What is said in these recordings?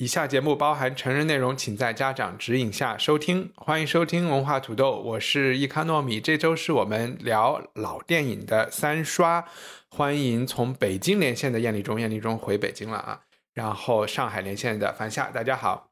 以下节目包含成人内容，请在家长指引下收听。欢迎收听文化土豆，我是易康糯米。这周是我们聊老电影的三刷。欢迎从北京连线的燕立中，燕立中回北京了啊。然后上海连线的樊夏，大家好。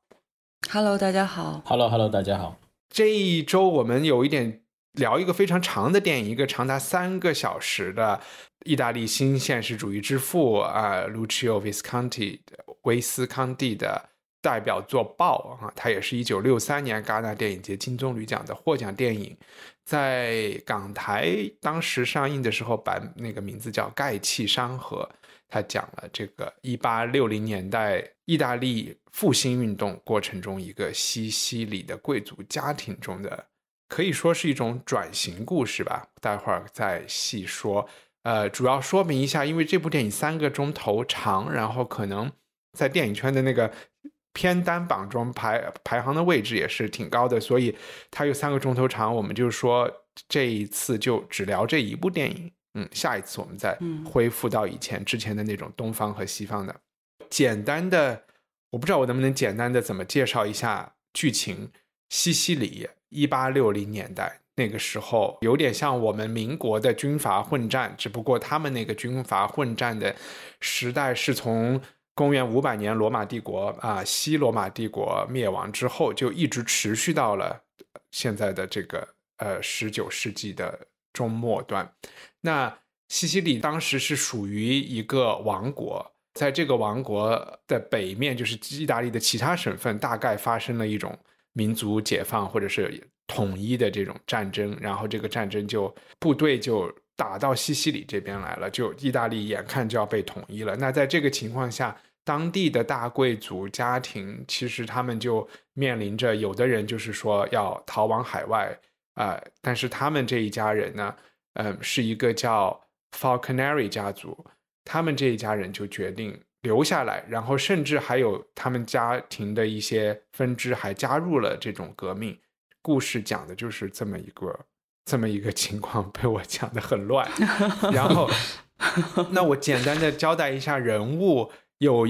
Hello，大家好。Hello，Hello，大家好。这一周我们有一点聊一个非常长的电影，一个长达三个小时的意大利新现实主义之父啊，Lucio Visconti 威斯康蒂的代表作《豹》啊，它也是一九六三年戛纳电影节金棕榈奖的获奖电影，在港台当时上映的时候，版那个名字叫《盖气山河》。他讲了这个一八六零年代意大利复兴运动过程中一个西西里的贵族家庭中的，可以说是一种转型故事吧。待会儿再细说。呃，主要说明一下，因为这部电影三个钟头长，然后可能在电影圈的那个片单榜中排排行的位置也是挺高的，所以它有三个钟头长。我们就说这一次就只聊这一部电影。嗯，下一次我们再恢复到以前之前的那种东方和西方的简单的，我不知道我能不能简单的怎么介绍一下剧情。西西里一八六零年代那个时候，有点像我们民国的军阀混战，只不过他们那个军阀混战的时代是从公元五百年罗马帝国啊西罗马帝国灭亡之后，就一直持续到了现在的这个呃十九世纪的中末端。那西西里当时是属于一个王国，在这个王国的北面，就是意大利的其他省份，大概发生了一种民族解放或者是统一的这种战争，然后这个战争就部队就打到西西里这边来了，就意大利眼看就要被统一了。那在这个情况下，当地的大贵族家庭其实他们就面临着，有的人就是说要逃往海外啊、呃，但是他们这一家人呢。嗯，是一个叫 Falconeri 家族，他们这一家人就决定留下来，然后甚至还有他们家庭的一些分支还加入了这种革命。故事讲的就是这么一个这么一个情况，被我讲的很乱。然后，那我简单的交代一下人物，有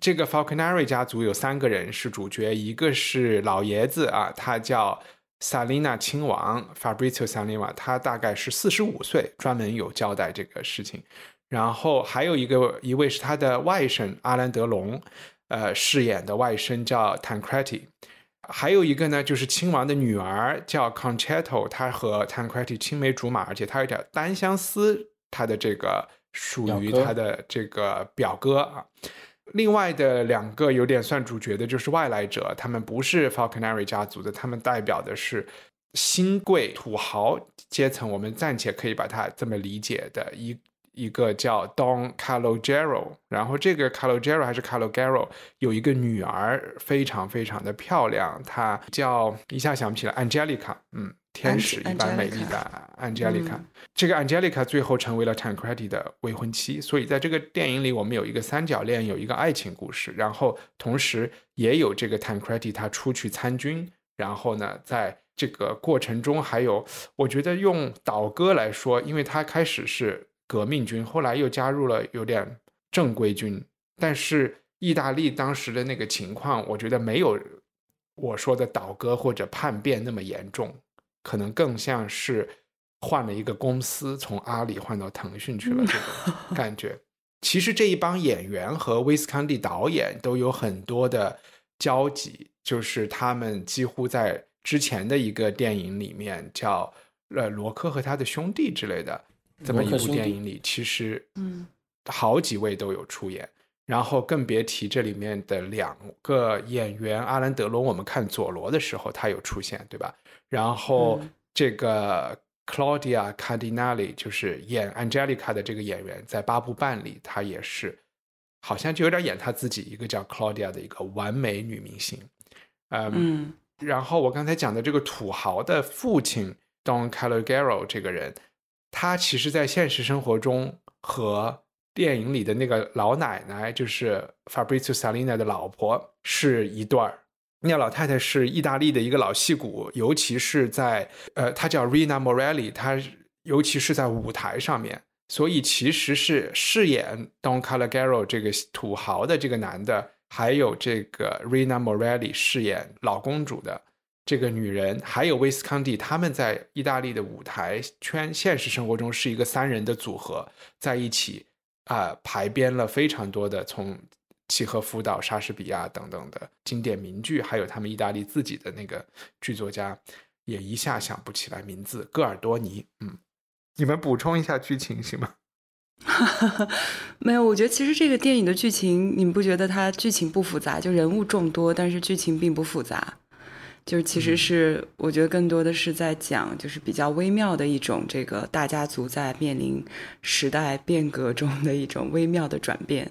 这个 Falconeri 家族有三个人是主角，一个是老爷子啊，他叫。萨琳娜亲王 Fabrizio Salina，他大概是四十五岁，专门有交代这个事情。然后还有一个一位是他的外甥阿兰德龙，呃，饰演的外甥叫 Tancredi。还有一个呢，就是亲王的女儿叫 Concetto，她和 Tancredi 青梅竹马，而且她有点单相思，她的这个属于他的这个表哥啊。另外的两个有点算主角的，就是外来者，他们不是 Falconeri 家族的，他们代表的是新贵土豪阶层，我们暂且可以把它这么理解的一一个叫 Don Calogero，然后这个 Calogero 还是 Calogero 有一个女儿，非常非常的漂亮，她叫一下想不起来 Angelica，嗯。天使一般美丽的 Angelica，、嗯、这个 Angelica 最后成为了 Tancredi 的未婚妻，所以在这个电影里，我们有一个三角恋，有一个爱情故事，然后同时也有这个 Tancredi 他出去参军，然后呢，在这个过程中还有，我觉得用倒戈来说，因为他开始是革命军，后来又加入了有点正规军，但是意大利当时的那个情况，我觉得没有我说的倒戈或者叛变那么严重。可能更像是换了一个公司，从阿里换到腾讯去了这种 感觉。其实这一帮演员和威斯康蒂导演都有很多的交集，就是他们几乎在之前的一个电影里面叫呃罗克和他的兄弟之类的这么一部电影里，其实嗯好几位都有出演。然后更别提这里面的两个演员阿兰德罗，我们看佐罗的时候他有出现，对吧？然后这个 Claudia Cardinale 就是演 Angelica 的这个演员，在《八部半》里，她也是好像就有点演她自己，一个叫 Claudia 的一个完美女明星。嗯，然后我刚才讲的这个土豪的父亲 Don Calogero 这个人，他其实在现实生活中和电影里的那个老奶奶，就是 Fabrizio Salina 的老婆，是一对儿。那老太太是意大利的一个老戏骨，尤其是在呃，她叫 Rina Morelli，她尤其是在舞台上面，所以其实是饰演 Don Caligaro 这个土豪的这个男的。还有这个 Rina Morelli 饰演老公主的这个女人，还有威斯康蒂，他们在意大利的舞台圈现实生活中是一个三人的组合，在一起啊排编了非常多的从契诃夫到莎士比亚等等的经典名剧，还有他们意大利自己的那个剧作家也一下想不起来名字，戈尔多尼。嗯，你们补充一下剧情行吗？没有，我觉得其实这个电影的剧情，你们不觉得它剧情不复杂？就人物众多，但是剧情并不复杂。就是其实是我觉得更多的是在讲，就是比较微妙的一种这个大家族在面临时代变革中的一种微妙的转变，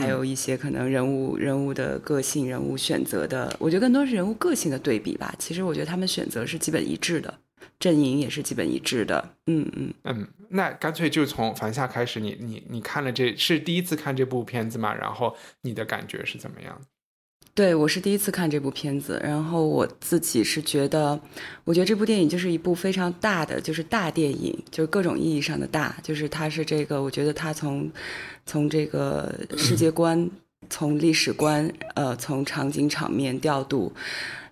还有一些可能人物人物的个性、人物选择的，我觉得更多是人物个性的对比吧。其实我觉得他们选择是基本一致的。阵营也是基本一致的，嗯嗯嗯，那干脆就从凡夏开始，你你你看了这是第一次看这部片子吗？然后你的感觉是怎么样？对我是第一次看这部片子，然后我自己是觉得，我觉得这部电影就是一部非常大的，就是大电影，就是各种意义上的大，就是它是这个，我觉得它从从这个世界观，从历史观，呃，从场景场面调度。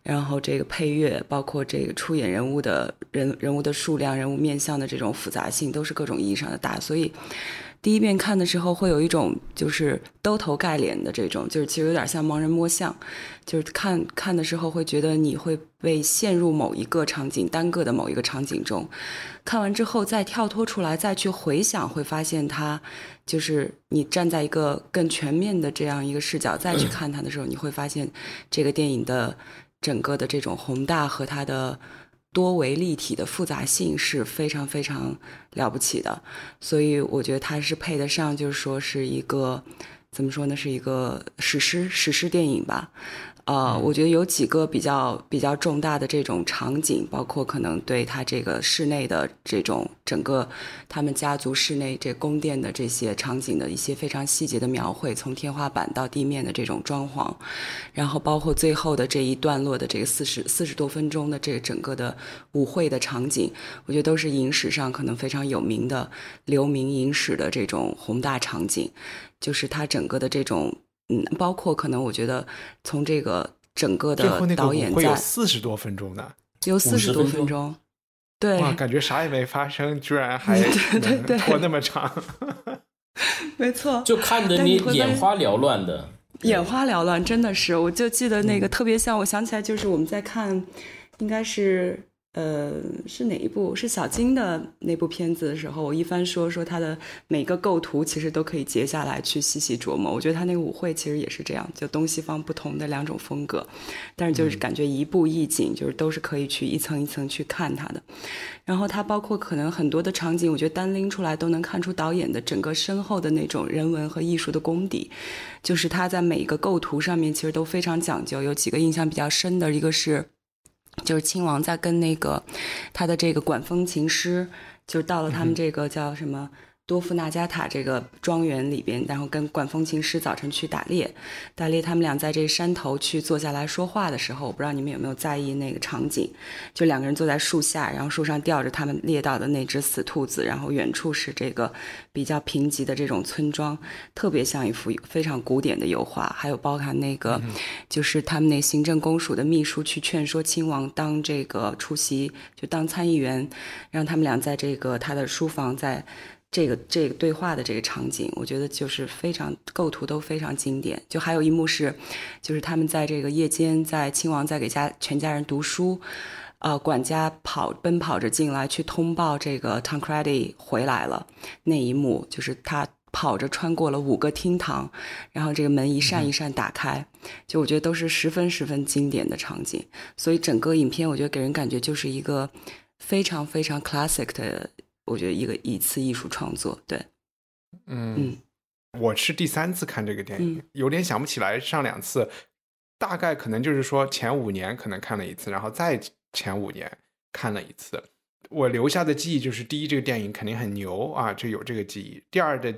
然后这个配乐，包括这个出演人物的人人物的数量、人物面相的这种复杂性，都是各种意义上的大。所以第一遍看的时候，会有一种就是兜头盖脸的这种，就是其实有点像盲人摸象。就是看看的时候，会觉得你会被陷入某一个场景、单个的某一个场景中。看完之后再跳脱出来，再去回想，会发现它就是你站在一个更全面的这样一个视角再去看它的时候，你会发现这个电影的。整个的这种宏大和它的多维立体的复杂性是非常非常了不起的，所以我觉得它是配得上，就是说是一个怎么说呢，是一个史诗史诗电影吧。呃，我觉得有几个比较比较重大的这种场景，包括可能对他这个室内的这种整个他们家族室内这宫殿的这些场景的一些非常细节的描绘，从天花板到地面的这种装潢，然后包括最后的这一段落的这个四十四十多分钟的这个整个的舞会的场景，我觉得都是影史上可能非常有名的留名影史的这种宏大场景，就是它整个的这种。嗯，包括可能我觉得从这个整个的导演会有四十多分钟的，有四十多分钟，对，哇，感觉啥也没发生，居然还拖那。么长，没错，就看得你眼花缭乱的，眼花缭乱，真的是，我就记得那个特别像，我想起来就是我们在看，应该是。呃，是哪一部？是小金的那部片子的时候，我一番说说他的每个构图，其实都可以截下来去细细琢磨。我觉得他那个舞会其实也是这样，就东西方不同的两种风格，但是就是感觉一步一景，就是都是可以去一层一层去看它的。然后他包括可能很多的场景，我觉得单拎出来都能看出导演的整个深厚的那种人文和艺术的功底。就是他在每一个构图上面其实都非常讲究。有几个印象比较深的，一个是。就是亲王在跟那个他的这个管风琴师，就到了他们这个叫什么？多夫纳加塔这个庄园里边，然后跟管风琴师早晨去打猎，打猎他们俩在这山头去坐下来说话的时候，我不知道你们有没有在意那个场景，就两个人坐在树下，然后树上吊着他们猎到的那只死兔子，然后远处是这个比较贫瘠的这种村庄，特别像一幅非常古典的油画。还有包含那个，就是他们那行政公署的秘书去劝说亲王当这个出席，就当参议员，让他们俩在这个他的书房在。这个这个对话的这个场景，我觉得就是非常构图都非常经典。就还有一幕是，就是他们在这个夜间，在亲王在给家全家人读书，呃，管家跑奔跑着进来去通报这个 t a n c r e d y 回来了。那一幕就是他跑着穿过了五个厅堂，然后这个门一扇一扇打开，就我觉得都是十分十分经典的场景。所以整个影片我觉得给人感觉就是一个非常非常 classic 的。我觉得一个一次艺术创作，对，嗯，我是第三次看这个电影，有点想不起来上两次，大概可能就是说前五年可能看了一次，然后再前五年看了一次。我留下的记忆就是：第一，这个电影肯定很牛啊，这有这个记忆；第二的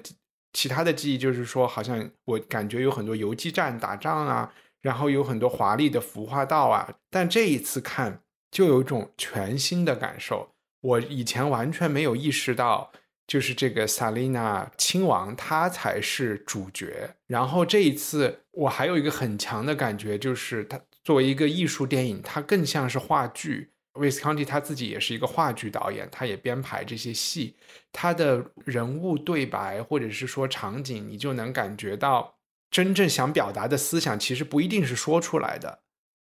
其他的记忆就是说，好像我感觉有很多游击战打仗啊，然后有很多华丽的服化道啊。但这一次看，就有一种全新的感受，我以前完全没有意识到。就是这个萨丽娜亲王，她才是主角。然后这一次，我还有一个很强的感觉，就是它作为一个艺术电影，它更像是话剧。威斯康蒂他自己也是一个话剧导演，他也编排这些戏，他的人物对白或者是说场景，你就能感觉到真正想表达的思想，其实不一定是说出来的，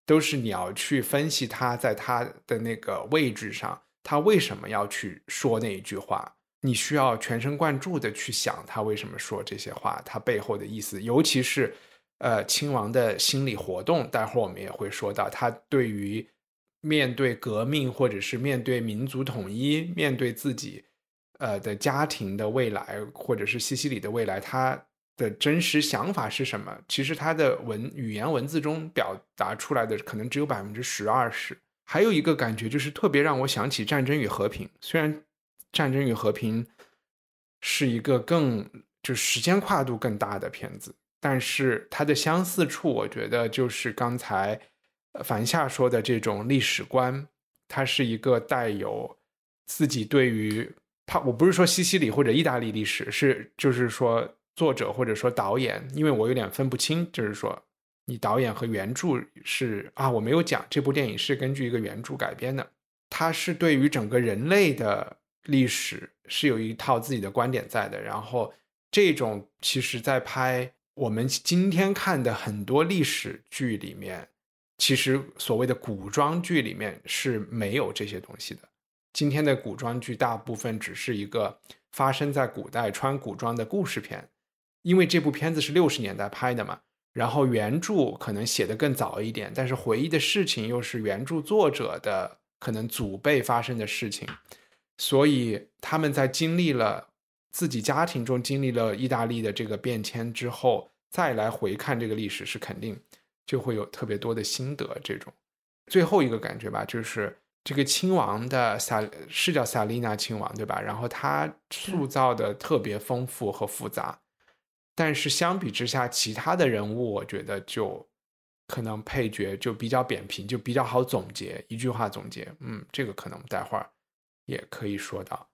都是你要去分析他在他的那个位置上，他为什么要去说那一句话。你需要全神贯注的去想他为什么说这些话，他背后的意思，尤其是，呃，亲王的心理活动。待会儿我们也会说到，他对于面对革命，或者是面对民族统一，面对自己，呃的家庭的未来，或者是西西里的未来，他的真实想法是什么？其实他的文语言文字中表达出来的可能只有百分之十二十。还有一个感觉就是特别让我想起《战争与和平》，虽然。战争与和平是一个更就时间跨度更大的片子，但是它的相似处，我觉得就是刚才樊夏说的这种历史观，它是一个带有自己对于他，我不是说西西里或者意大利历史，是就是说作者或者说导演，因为我有点分不清，就是说你导演和原著是啊，我没有讲这部电影是根据一个原著改编的，它是对于整个人类的。历史是有一套自己的观点在的，然后这种其实，在拍我们今天看的很多历史剧里面，其实所谓的古装剧里面是没有这些东西的。今天的古装剧大部分只是一个发生在古代穿古装的故事片，因为这部片子是六十年代拍的嘛，然后原著可能写的更早一点，但是回忆的事情又是原著作者的可能祖辈发生的事情。所以他们在经历了自己家庭中经历了意大利的这个变迁之后，再来回看这个历史，是肯定就会有特别多的心得。这种最后一个感觉吧，就是这个亲王的萨是叫萨丽娜亲王对吧？然后他塑造的特别丰富和复杂，但是相比之下，其他的人物我觉得就可能配角就比较扁平，就比较好总结，一句话总结。嗯，这个可能待会儿。也可以说到，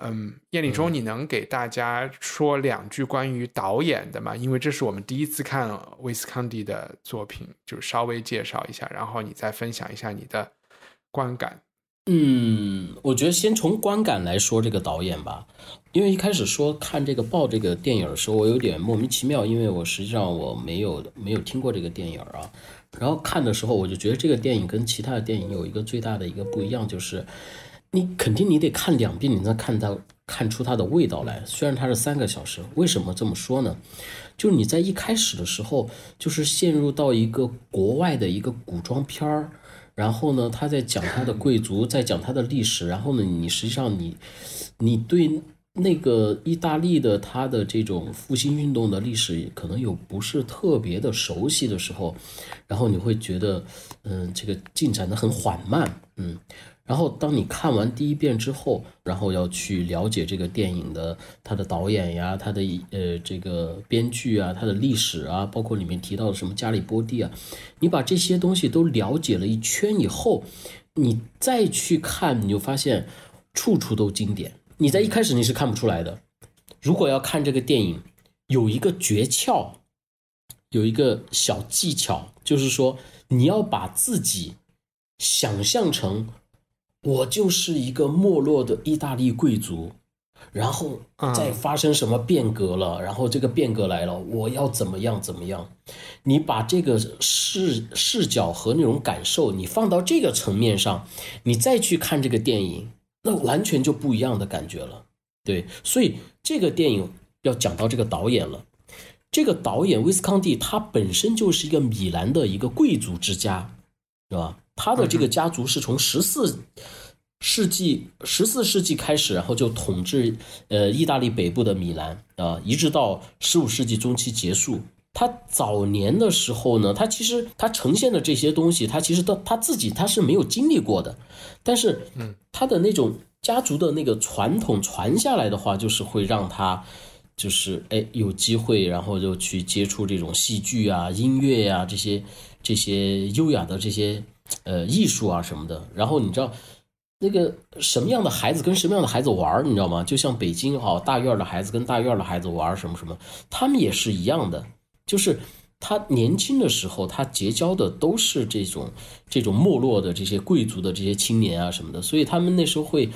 嗯，叶立忠，你能给大家说两句关于导演的吗？因为这是我们第一次看威斯康蒂的作品，就稍微介绍一下，然后你再分享一下你的观感。嗯，我觉得先从观感来说这个导演吧，因为一开始说看这个报这个电影的时候，我有点莫名其妙，因为我实际上我没有没有听过这个电影啊，然后看的时候我就觉得这个电影跟其他的电影有一个最大的一个不一样，就是。你肯定你得看两遍，你才看到看出它的味道来。虽然它是三个小时，为什么这么说呢？就是你在一开始的时候，就是陷入到一个国外的一个古装片儿，然后呢，他在讲他的贵族，在讲他的历史，然后呢，你实际上你你对那个意大利的他的这种复兴运动的历史可能有不是特别的熟悉的时候，然后你会觉得，嗯，这个进展的很缓慢，嗯。然后，当你看完第一遍之后，然后要去了解这个电影的他的导演呀，他的呃这个编剧啊，他的历史啊，包括里面提到的什么加里波第啊，你把这些东西都了解了一圈以后，你再去看，你就发现处处都经典。你在一开始你是看不出来的。如果要看这个电影，有一个诀窍，有一个小技巧，就是说你要把自己想象成。我就是一个没落的意大利贵族，然后再发生什么变革了，然后这个变革来了，我要怎么样怎么样？你把这个视视角和那种感受，你放到这个层面上，你再去看这个电影，那完全就不一样的感觉了。对，所以这个电影要讲到这个导演了，这个导演威斯康蒂他本身就是一个米兰的一个贵族之家，是吧？他的这个家族是从十四世纪十四世纪开始，然后就统治呃意大利北部的米兰啊，一直到十五世纪中期结束。他早年的时候呢，他其实他呈现的这些东西，他其实他他自己他是没有经历过的，但是，嗯，他的那种家族的那个传统传下来的话，就是会让他，就是哎有机会，然后就去接触这种戏剧啊、音乐呀这些这些优雅的这些呃艺术啊什么的。然后你知道，那个什么样的孩子跟什么样的孩子玩你知道吗？就像北京哈大院的孩子跟大院的孩子玩什么什么，他们也是一样的。就是他年轻的时候，他结交的都是这种这种没落的这些贵族的这些青年啊什么的，所以他们那时候会，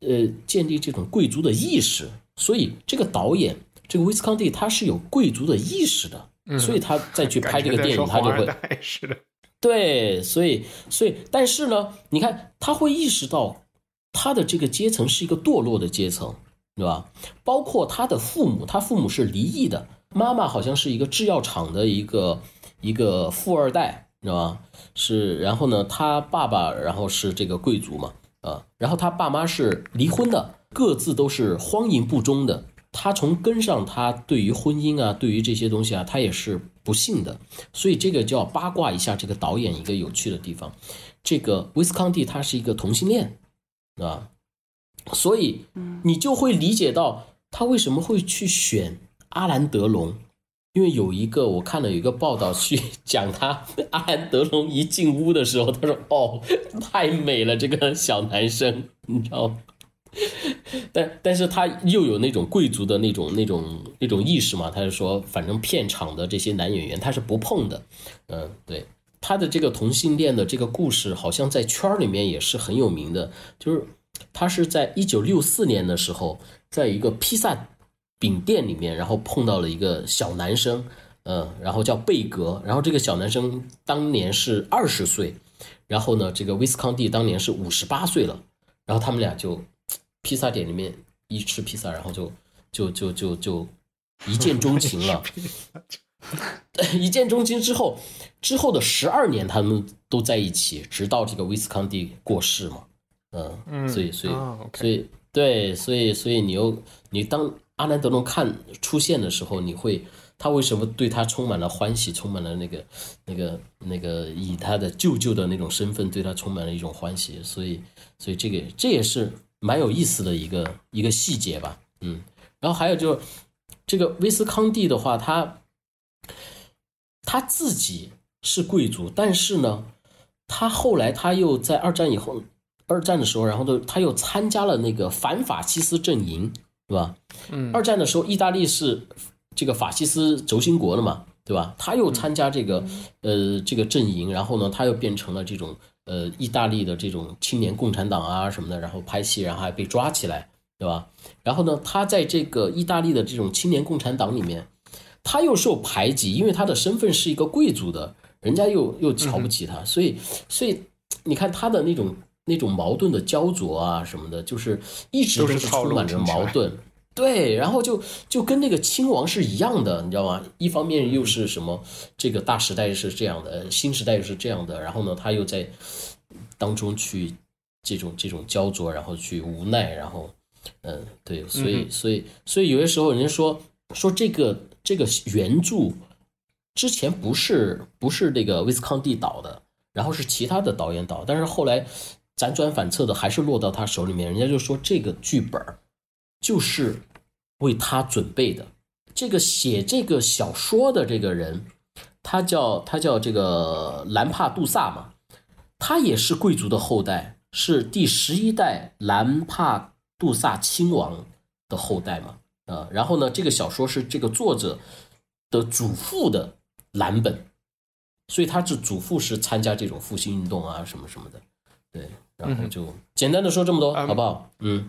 呃，建立这种贵族的意识。所以这个导演，这个威斯康蒂他是有贵族的意识的，所以他再 去拍这个电影，他就会是 的，对，所以所以但是呢，你看他会意识到他的这个阶层是一个堕落的阶层，对吧？包括他的父母，他父母是离异的。妈妈好像是一个制药厂的一个一个富二代，知道吧？是，然后呢，他爸爸然后是这个贵族嘛，啊，然后他爸妈是离婚的，各自都是荒淫不忠的。他从根上，他对于婚姻啊，对于这些东西啊，他也是不幸的。所以这个就要八卦一下这个导演一个有趣的地方，这个威斯康蒂他是一个同性恋，啊，所以你就会理解到他为什么会去选。阿兰德龙，因为有一个我看了有一个报道去讲他阿兰德龙一进屋的时候，他说：“哦，太美了，这个小男生，你知道吗？” 但但是他又有那种贵族的那种那种那种意识嘛，他就说，反正片场的这些男演员他是不碰的。嗯，对，他的这个同性恋的这个故事，好像在圈儿里面也是很有名的。就是他是在一九六四年的时候，在一个披萨。饼店里面，然后碰到了一个小男生，嗯，然后叫贝格，然后这个小男生当年是二十岁，然后呢，这个威斯康蒂当年是五十八岁了，然后他们俩就披萨店里面一吃披萨，然后就就就就就一见钟情了，一见钟情。之后，之后的十二年他们都在一起，直到这个威斯康蒂过世嘛，嗯，所以所以所以对，所以所以你又你当。阿兰德隆看出现的时候，你会他为什么对他充满了欢喜，充满了那个、那个、那个以他的舅舅的那种身份对他充满了一种欢喜，所以，所以这个这也是蛮有意思的一个一个细节吧，嗯。然后还有就是这个威斯康蒂的话，他他自己是贵族，但是呢，他后来他又在二战以后，二战的时候，然后都他又参加了那个反法西斯阵营。对吧？嗯，二战的时候，意大利是这个法西斯轴心国的嘛，对吧？他又参加这个呃这个阵营，然后呢，他又变成了这种呃意大利的这种青年共产党啊什么的，然后拍戏，然后还被抓起来，对吧？然后呢，他在这个意大利的这种青年共产党里面，他又受排挤，因为他的身份是一个贵族的，人家又又瞧不起他，所以所以你看他的那种。那种矛盾的焦灼啊什么的，就是一直都是充满着矛盾，对，然后就就跟那个亲王是一样的，你知道吗？一方面又是什么，这个大时代是这样的，新时代又是这样的，然后呢，他又在当中去这种这种焦灼，然后去无奈，然后，嗯，对，所以所以所以有些时候人家说说这个这个原著之前不是不是那个威斯康蒂导的，然后是其他的导演导，但是后来。辗转反侧的还是落到他手里面，人家就说这个剧本就是为他准备的。这个写这个小说的这个人，他叫他叫这个兰帕杜萨嘛，他也是贵族的后代，是第十一代兰帕杜萨亲王的后代嘛。啊，然后呢，这个小说是这个作者的祖父的蓝本，所以他是祖父是参加这种复兴运动啊什么什么的，对。然后就简单的说这么多，好不好？嗯。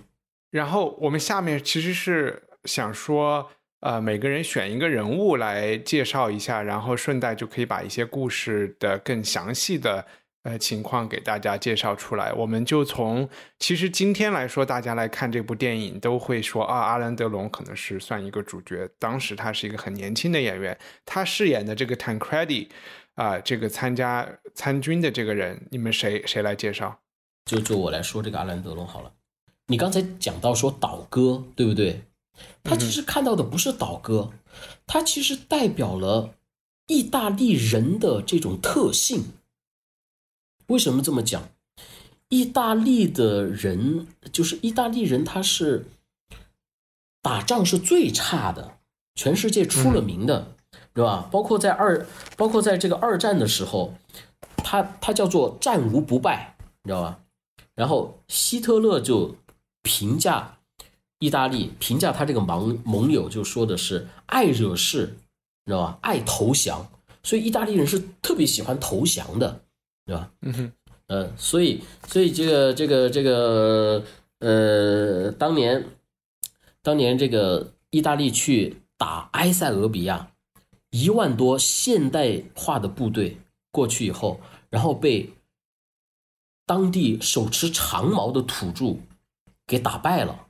然后我们下面其实是想说，呃，每个人选一个人物来介绍一下，然后顺带就可以把一些故事的更详细的呃情况给大家介绍出来。我们就从其实今天来说，大家来看这部电影都会说啊，阿兰德隆可能是算一个主角。当时他是一个很年轻的演员，他饰演的这个 Tancredi 啊，这个参加参军的这个人，你们谁谁来介绍？就就我来说这个阿兰德隆好了。你刚才讲到说倒戈，对不对？他其实看到的不是倒戈，他其实代表了意大利人的这种特性。为什么这么讲？意大利的人就是意大利人，他是打仗是最差的，全世界出了名的，对吧？包括在二，包括在这个二战的时候，他他叫做战无不败，你知道吧？然后希特勒就评价意大利，评价他这个盟盟友，就说的是爱惹事，知道吧？爱投降，所以意大利人是特别喜欢投降的，对吧？嗯哼。呃，所以，所以这个，这个，这个，呃，当年，当年这个意大利去打埃塞俄比亚，一万多现代化的部队过去以后，然后被当地手持长矛的土著给打败了。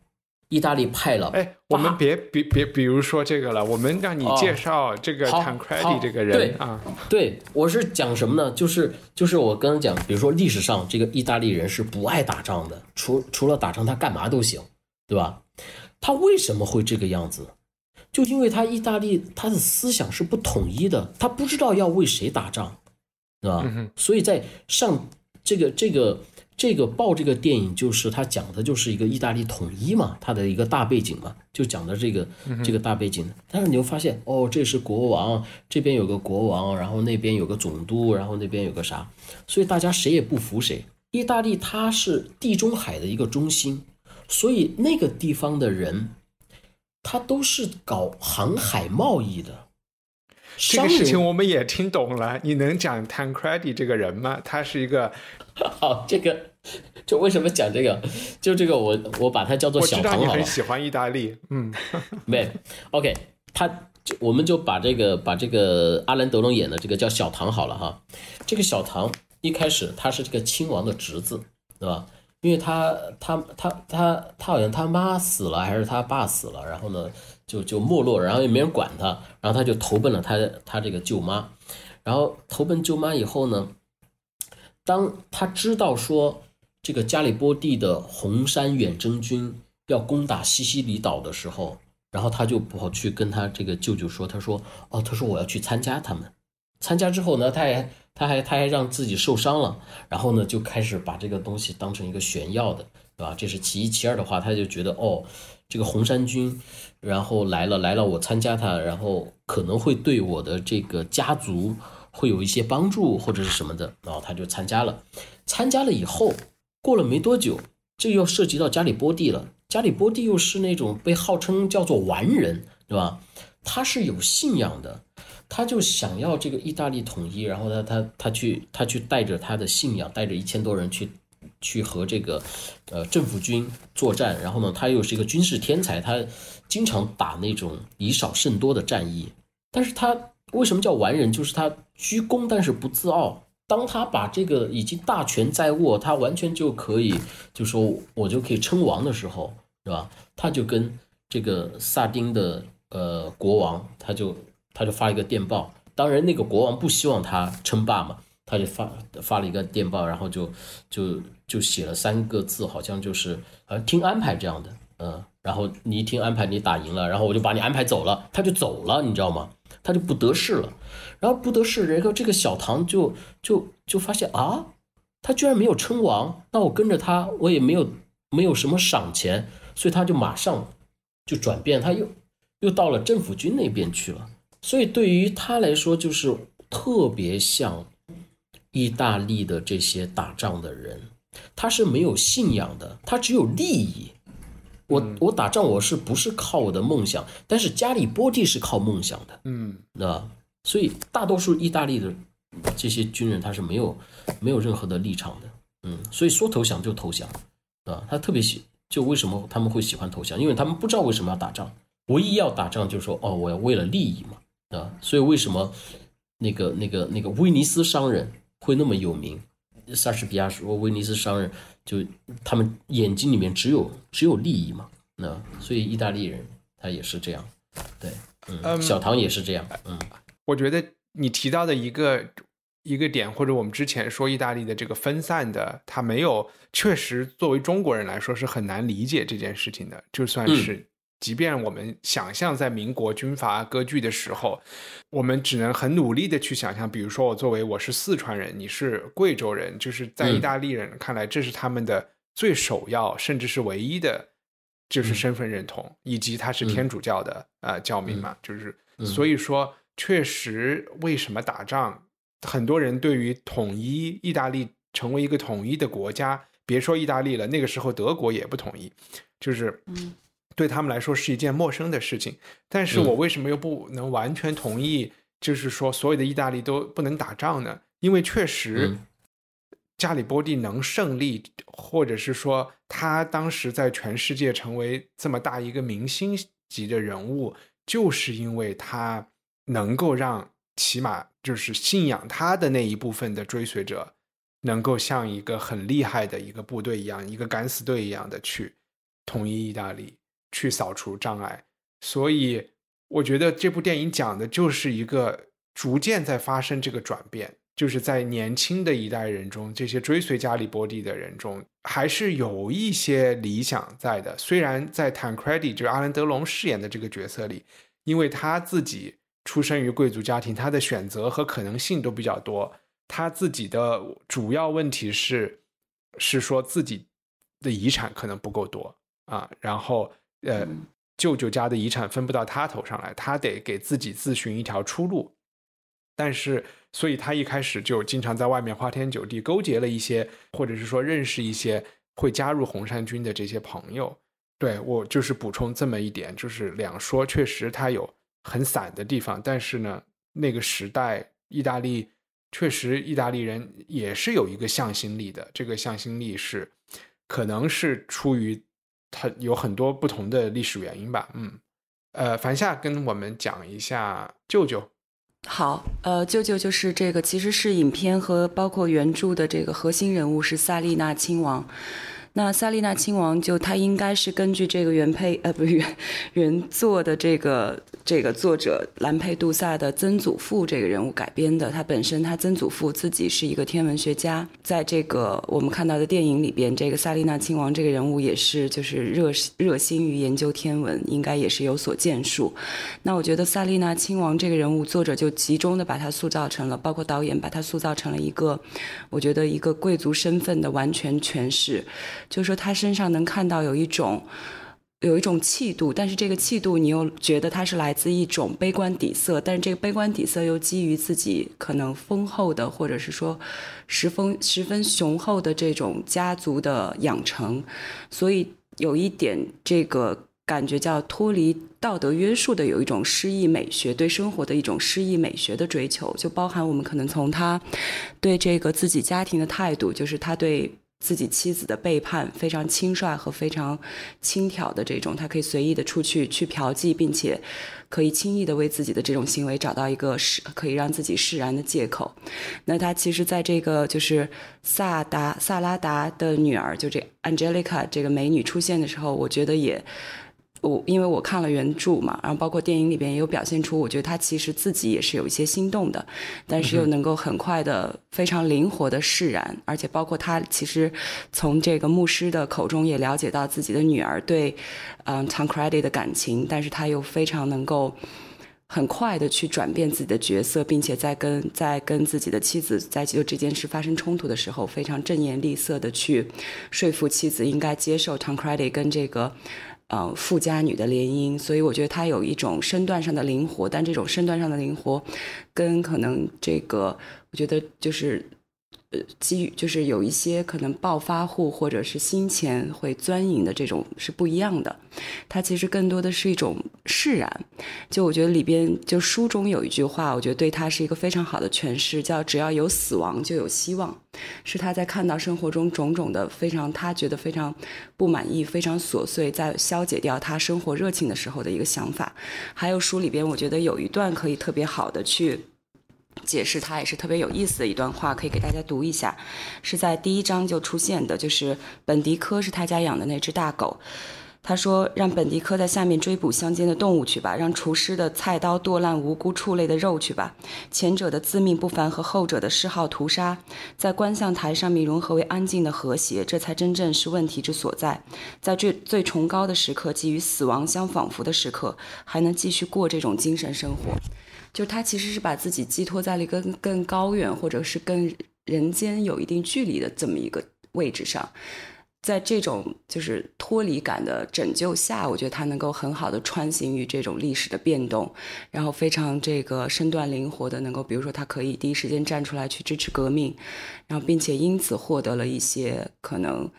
意大利派了，哎，我们别别别，比如说这个了，我们让你介绍这个 Tancredi 这个人啊。对，我是讲什么呢？就是就是我刚刚讲，比如说历史上这个意大利人是不爱打仗的，除除了打仗他干嘛都行，对吧？他为什么会这个样子？就因为他意大利他的思想是不统一的，他不知道要为谁打仗，对吧？所以在上这个这个。这个报这个电影就是他讲的就是一个意大利统一嘛，他的一个大背景嘛，就讲的这个这个大背景。但是你会发现，哦，这是国王，这边有个国王，然后那边有个总督，然后那边有个啥，所以大家谁也不服谁。意大利它是地中海的一个中心，所以那个地方的人，他都是搞航海贸易的。这个事情我们也听懂了。你能讲 Tancredi 这个人吗？他是一个，好，这个。就为什么讲这个？就这个，我我把他叫做小唐好了。很喜欢意大利，嗯，没，OK，他就我们就把这个把这个阿兰德隆演的这个叫小唐好了哈。这个小唐一开始他是这个亲王的侄子，对吧？因为他他他他他好像他妈死了还是他爸死了，然后呢就就没落，然后也没人管他，然后他就投奔了他他这个舅妈，然后投奔舅妈以后呢，当他知道说。这个加里波第的红山远征军要攻打西西里岛的时候，然后他就跑去跟他这个舅舅说：“他说，哦，他说我要去参加他们。参加之后呢，他还他还他还让自己受伤了，然后呢就开始把这个东西当成一个炫耀的，对吧？这是其一。其二的话，他就觉得哦，这个红山军然后来了来了，我参加他，然后可能会对我的这个家族会有一些帮助或者是什么的，然后他就参加了。参加了以后。过了没多久，这又涉及到加里波第了。加里波第又是那种被号称叫做完人，对吧？他是有信仰的，他就想要这个意大利统一，然后他他他去他去带着他的信仰，带着一千多人去去和这个呃政府军作战。然后呢，他又是一个军事天才，他经常打那种以少胜多的战役。但是他为什么叫完人？就是他居功，但是不自傲。当他把这个已经大权在握，他完全就可以，就说我就可以称王的时候，是吧？他就跟这个萨丁的呃国王，他就他就发一个电报。当然，那个国王不希望他称霸嘛，他就发发了一个电报，然后就就就写了三个字，好像就是呃听安排这样的，嗯，然后你一听安排，你打赢了，然后我就把你安排走了，他就走了，你知道吗？他就不得势了。然后不得势，然后这个小唐就就就发现啊，他居然没有称王，那我跟着他，我也没有没有什么赏钱，所以他就马上就转变，他又又到了政府军那边去了。所以对于他来说，就是特别像意大利的这些打仗的人，他是没有信仰的，他只有利益。我我打仗我是不是靠我的梦想？但是加里波第是靠梦想的，嗯，啊。所以，大多数意大利的这些军人他是没有没有任何的立场的，嗯，所以说投降就投降，啊，他特别喜，就为什么他们会喜欢投降？因为他们不知道为什么要打仗，唯一要打仗就是说，哦，我要为了利益嘛，啊，所以为什么那个那个那个威尼斯商人会那么有名？莎士比亚说威尼斯商人就他们眼睛里面只有只有利益嘛，那所以意大利人他也是这样，对，嗯，小唐也是这样，嗯。我觉得你提到的一个一个点，或者我们之前说意大利的这个分散的，他没有确实作为中国人来说是很难理解这件事情的。就算是，即便我们想象在民国军阀割据的时候，我们只能很努力的去想象。比如说，我作为我是四川人，你是贵州人，就是在意大利人看来，这是他们的最首要，甚至是唯一的，就是身份认同，以及他是天主教的呃教民嘛，就是所以说，确实为什么打仗？很多人对于统一意大利成为一个统一的国家，别说意大利了，那个时候德国也不统一，就是对他们来说是一件陌生的事情。但是我为什么又不能完全同意，就是说所有的意大利都不能打仗呢？因为确实，加里波第能胜利，或者是说他当时在全世界成为这么大一个明星级的人物，就是因为他能够让。起码就是信仰他的那一部分的追随者，能够像一个很厉害的一个部队一样，一个敢死队一样的去统一意大利，去扫除障碍。所以，我觉得这部电影讲的就是一个逐渐在发生这个转变，就是在年轻的一代人中，这些追随加里波第的人中，还是有一些理想在的。虽然在坦克 d 就是阿兰德龙饰演的这个角色里，因为他自己。出生于贵族家庭，他的选择和可能性都比较多。他自己的主要问题是，是说自己的遗产可能不够多啊。然后，呃，舅舅家的遗产分不到他头上来，他得给自己自寻一条出路。但是，所以他一开始就经常在外面花天酒地，勾结了一些，或者是说认识一些会加入红衫军的这些朋友。对我就是补充这么一点，就是两说，确实他有。很散的地方，但是呢，那个时代，意大利确实，意大利人也是有一个向心力的。这个向心力是，可能是出于他有很多不同的历史原因吧。嗯，呃，凡夏跟我们讲一下舅舅。好，呃，舅舅就是这个，其实是影片和包括原著的这个核心人物是萨利娜亲王。那萨利纳亲王就他应该是根据这个原配呃不是原原作的这个这个作者兰佩杜萨的曾祖父这个人物改编的。他本身他曾祖父自己是一个天文学家，在这个我们看到的电影里边，这个萨利纳亲王这个人物也是就是热热心于研究天文，应该也是有所建树。那我觉得萨利纳亲王这个人物，作者就集中的把他塑造成了，包括导演把他塑造成了一个，我觉得一个贵族身份的完全诠释。就是说，他身上能看到有一种，有一种气度，但是这个气度，你又觉得它是来自一种悲观底色，但是这个悲观底色又基于自己可能丰厚的，或者是说十分十分雄厚的这种家族的养成，所以有一点这个感觉叫脱离道德约束的，有一种诗意美学，对生活的一种诗意美学的追求，就包含我们可能从他对这个自己家庭的态度，就是他对。自己妻子的背叛，非常轻率和非常轻佻的这种，他可以随意的出去去嫖妓，并且可以轻易的为自己的这种行为找到一个释可以让自己释然的借口。那他其实在这个就是萨达萨拉达的女儿，就这 Angelica 这个美女出现的时候，我觉得也。我因为我看了原著嘛，然后包括电影里边也有表现出，我觉得他其实自己也是有一些心动的，但是又能够很快的、非常灵活的释然，而且包括他其实从这个牧师的口中也了解到自己的女儿对，嗯，Tancredi 的感情，但是他又非常能够很快的去转变自己的角色，并且在跟在跟自己的妻子在就这件事发生冲突的时候，非常正言厉色的去说服妻子应该接受 Tancredi 跟这个。呃，富家女的联姻，所以我觉得她有一种身段上的灵活，但这种身段上的灵活，跟可能这个，我觉得就是。呃，基于就是有一些可能暴发户或者是新钱会钻营的这种是不一样的，它其实更多的是一种释然。就我觉得里边就书中有一句话，我觉得对他是一个非常好的诠释，叫“只要有死亡就有希望”，是他在看到生活中种种的非常他觉得非常不满意、非常琐碎，在消解掉他生活热情的时候的一个想法。还有书里边，我觉得有一段可以特别好的去。解释他也是特别有意思的一段话，可以给大家读一下，是在第一章就出现的，就是本迪科是他家养的那只大狗，他说：“让本迪科在下面追捕乡间的动物去吧，让厨师的菜刀剁烂无辜畜类的肉去吧。前者的自命不凡和后者的嗜好屠杀，在观象台上面融合为安静的和谐，这才真正是问题之所在。在最最崇高的时刻，即与死亡相仿佛的时刻，还能继续过这种精神生活。就他其实是把自己寄托在了一个更高远，或者是跟人间有一定距离的这么一个位置上。”在这种就是脱离感的拯救下，我觉得他能够很好的穿行于这种历史的变动，然后非常这个身段灵活的能够，比如说他可以第一时间站出来去支持革命，然后并且因此获得了一些可能。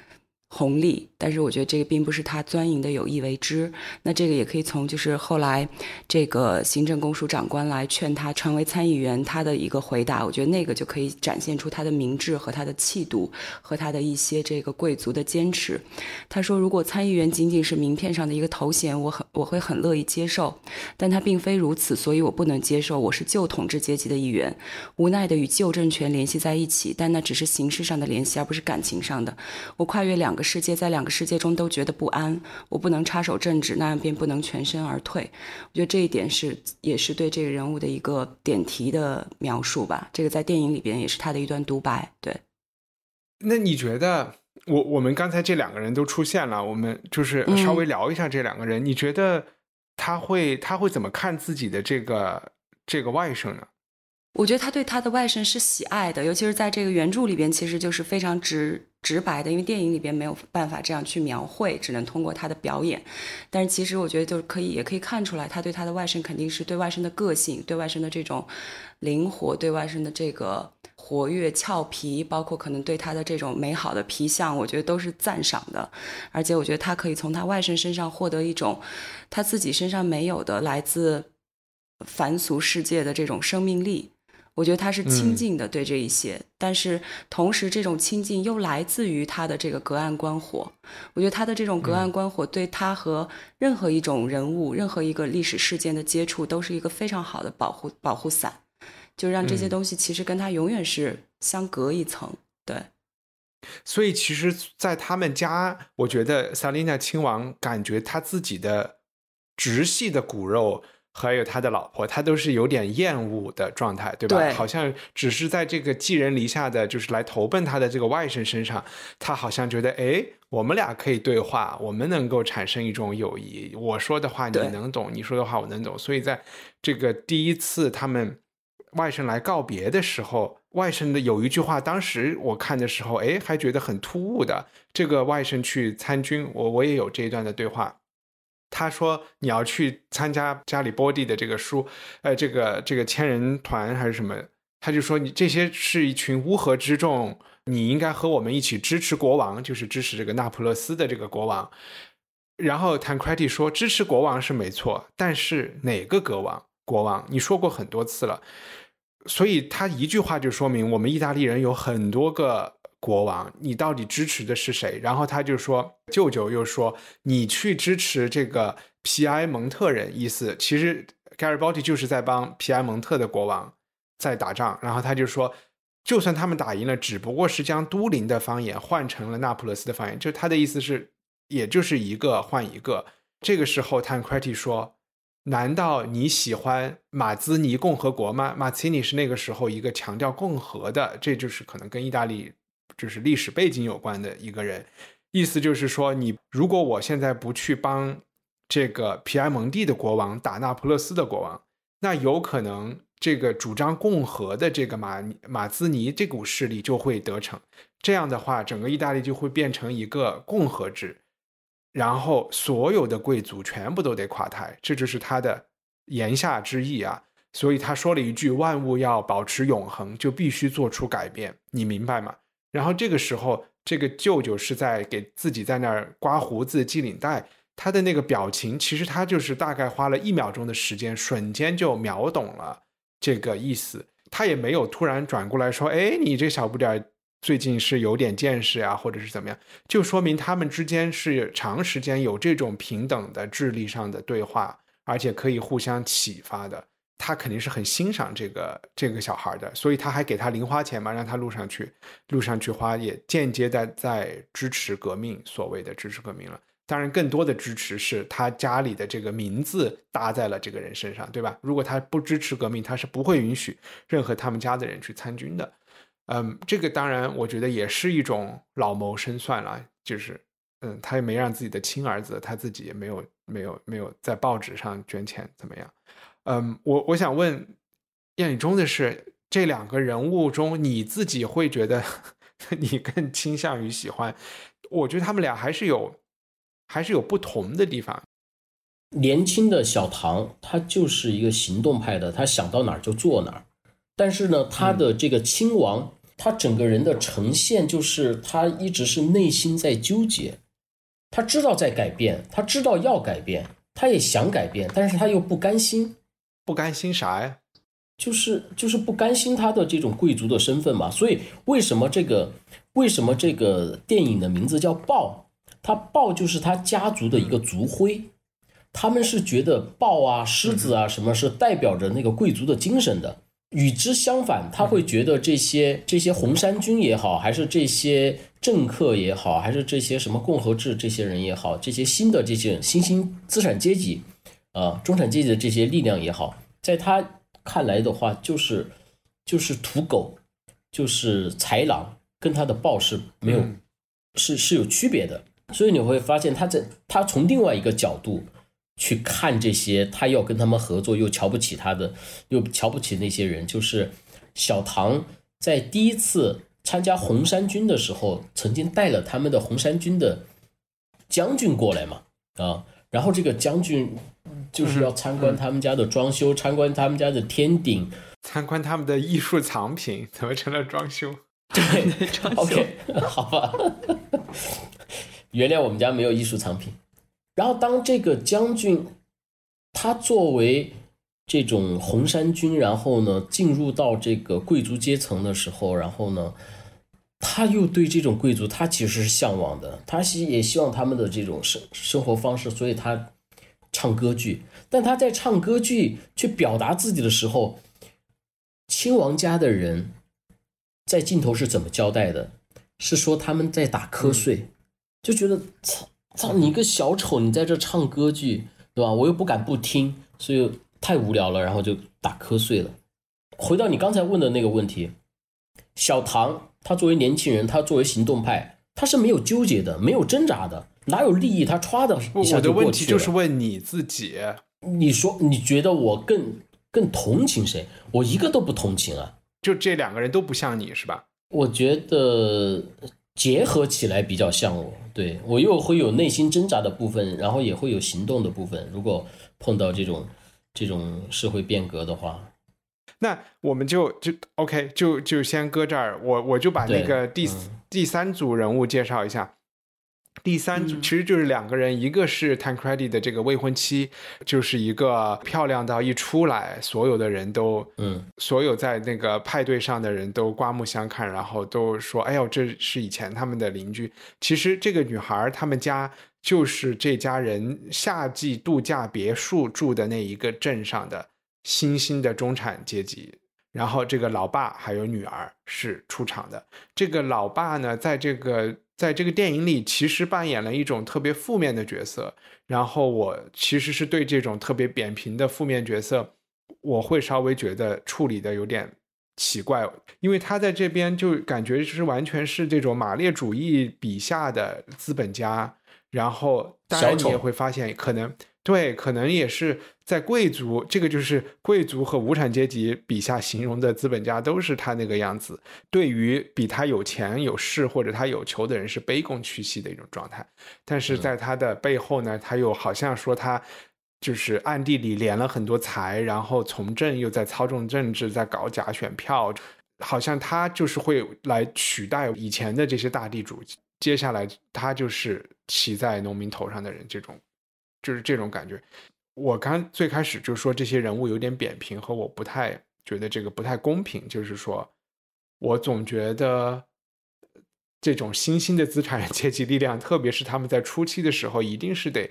红利，但是我觉得这个并不是他钻营的有意为之。那这个也可以从就是后来这个行政公署长官来劝他成为参议员，他的一个回答，我觉得那个就可以展现出他的明智和他的气度和他的一些这个贵族的坚持。他说：“如果参议员仅仅是名片上的一个头衔，我很我会很乐意接受，但他并非如此，所以我不能接受。我是旧统治阶级的一员，无奈的与旧政权联系在一起，但那只是形式上的联系，而不是感情上的。我跨越两个。”世界在两个世界中都觉得不安，我不能插手政治，那样便不能全身而退。我觉得这一点是也是对这个人物的一个点题的描述吧。这个在电影里边也是他的一段独白。对，那你觉得我我们刚才这两个人都出现了，我们就是稍微聊一下这两个人。你觉得他会他会怎么看自己的这个这个外甥呢？我觉得他对他的外甥是喜爱的，尤其是在这个原著里边，其实就是非常直直白的，因为电影里边没有办法这样去描绘，只能通过他的表演。但是其实我觉得就是可以，也可以看出来，他对他的外甥肯定是对外甥的个性、对外甥的这种灵活、对外甥的这个活跃、俏皮，包括可能对他的这种美好的皮相，我觉得都是赞赏的。而且我觉得他可以从他外甥身上获得一种他自己身上没有的来自凡俗世界的这种生命力。我觉得他是亲近的对这一些，但是同时这种亲近又来自于他的这个隔岸观火。我觉得他的这种隔岸观火，对他和任何一种人物、任何一个历史事件的接触，都是一个非常好的保护保护伞，就让这些东西其实跟他永远是相隔一层。对，所以其实，在他们家，我觉得萨琳娜亲王感觉他自己的直系的骨肉。还有他的老婆，他都是有点厌恶的状态，对吧？对，好像只是在这个寄人篱下的，就是来投奔他的这个外甥身上，他好像觉得，哎，我们俩可以对话，我们能够产生一种友谊。我说的话你能懂，你说的话我能懂。所以在这个第一次他们外甥来告别的时候，外甥的有一句话，当时我看的时候，哎，还觉得很突兀的。这个外甥去参军，我我也有这一段的对话。他说：“你要去参加加里波第的这个书，呃，这个这个千人团还是什么？他就说你这些是一群乌合之众，你应该和我们一起支持国王，就是支持这个那不勒斯的这个国王。然后 Tancredi 说支持国王是没错，但是哪个国王？国王你说过很多次了，所以他一句话就说明我们意大利人有很多个。”国王，你到底支持的是谁？然后他就说，舅舅又说，你去支持这个皮埃蒙特人，意思其实 Garibaldi 就是在帮皮埃蒙特的国王在打仗。然后他就说，就算他们打赢了，只不过是将都灵的方言换成了那不勒斯的方言，就他的意思是，也就是一个换一个。这个时候 t a n c r e t i 说，难道你喜欢马兹尼共和国吗？马兹尼是那个时候一个强调共和的，这就是可能跟意大利。就是历史背景有关的一个人，意思就是说，你如果我现在不去帮这个皮埃蒙蒂的国王打那不勒斯的国王，那有可能这个主张共和的这个马马兹尼这股势力就会得逞。这样的话，整个意大利就会变成一个共和制，然后所有的贵族全部都得垮台。这就是他的言下之意啊。所以他说了一句：“万物要保持永恒，就必须做出改变。”你明白吗？然后这个时候，这个舅舅是在给自己在那儿刮胡子、系领带，他的那个表情，其实他就是大概花了一秒钟的时间，瞬间就秒懂了这个意思。他也没有突然转过来说：“哎，你这小不点儿最近是有点见识啊，或者是怎么样？”就说明他们之间是长时间有这种平等的智力上的对话，而且可以互相启发的。他肯定是很欣赏这个这个小孩的，所以他还给他零花钱嘛，让他路上去路上去花，也间接的在支持革命，所谓的支持革命了。当然，更多的支持是他家里的这个名字搭在了这个人身上，对吧？如果他不支持革命，他是不会允许任何他们家的人去参军的。嗯，这个当然，我觉得也是一种老谋深算了，就是，嗯，他也没让自己的亲儿子，他自己也没有没有没有在报纸上捐钱，怎么样？嗯，我我想问燕礼中的是，这两个人物中，你自己会觉得 你更倾向于喜欢？我觉得他们俩还是有还是有不同的地方。年轻的小唐，他就是一个行动派的，他想到哪儿就做哪儿。但是呢，他的这个亲王，他整个人的呈现就是他一直是内心在纠结，他知道在改变，他知道要改变，他也想改变，但是他又不甘心，不甘心啥呀？就是就是不甘心他的这种贵族的身份嘛。所以为什么这个为什么这个电影的名字叫豹？他豹就是他家族的一个族徽，他们是觉得豹啊、狮子啊什么是代表着那个贵族的精神的。与之相反，他会觉得这些这些红衫军也好，还是这些政客也好，还是这些什么共和制这些人也好，这些新的这些新兴资产阶级，啊，中产阶级的这些力量也好，在他看来的话，就是就是土狗，就是豺狼，跟他的豹是没有是是有区别的。所以你会发现，他在他从另外一个角度。去看这些，他要跟他们合作，又瞧不起他的，又瞧不起那些人。就是小唐在第一次参加红衫军的时候，曾经带了他们的红衫军的将军过来嘛，啊，然后这个将军就是要参观他们家的装修，参观他们家的天顶，参观他们的艺术藏品，怎么成了装修？对，装修。OK，好吧，原谅我们家没有艺术藏品。然后，当这个将军他作为这种红衫军，然后呢进入到这个贵族阶层的时候，然后呢，他又对这种贵族他其实是向往的，他希也希望他们的这种生生活方式，所以他唱歌剧。但他在唱歌剧去表达自己的时候，亲王家的人在镜头是怎么交代的？是说他们在打瞌睡，就觉得操。操你个小丑！你在这唱歌剧，对吧？我又不敢不听，所以太无聊了，然后就打瞌睡了。回到你刚才问的那个问题，小唐他作为年轻人，他作为行动派，他是没有纠结的，没有挣扎的，哪有利益他歘的一下就过去了。我的问题就是问你自己，你说你觉得我更更同情谁？我一个都不同情啊！就这两个人都不像你是吧？我觉得。结合起来比较像我，对我又会有内心挣扎的部分，然后也会有行动的部分。如果碰到这种这种社会变革的话，那我们就就 OK，就就先搁这儿。我我就把那个第第三组人物介绍一下。第三组其实就是两个人，一个是 Tancredi 的这个未婚妻，就是一个漂亮到一出来，所有的人都，嗯，所有在那个派对上的人都刮目相看，然后都说：“哎呦，这是以前他们的邻居。”其实这个女孩他们家就是这家人夏季度假别墅住的那一个镇上的新兴的中产阶级。然后这个老爸还有女儿是出场的。这个老爸呢，在这个。在这个电影里，其实扮演了一种特别负面的角色。然后我其实是对这种特别扁平的负面角色，我会稍微觉得处理的有点奇怪，因为他在这边就感觉是完全是这种马列主义笔下的资本家。然后当然你也会发现，可能。对，可能也是在贵族，这个就是贵族和无产阶级笔下形容的资本家，都是他那个样子。对于比他有钱有势或者他有求的人，是卑躬屈膝的一种状态。但是在他的背后呢，他又好像说他就是暗地里敛了很多财，然后从政又在操纵政治，在搞假选票，好像他就是会来取代以前的这些大地主。接下来他就是骑在农民头上的人，这种。就是这种感觉，我刚最开始就说这些人物有点扁平，和我不太觉得这个不太公平。就是说，我总觉得这种新兴的资产阶级力量，特别是他们在初期的时候，一定是得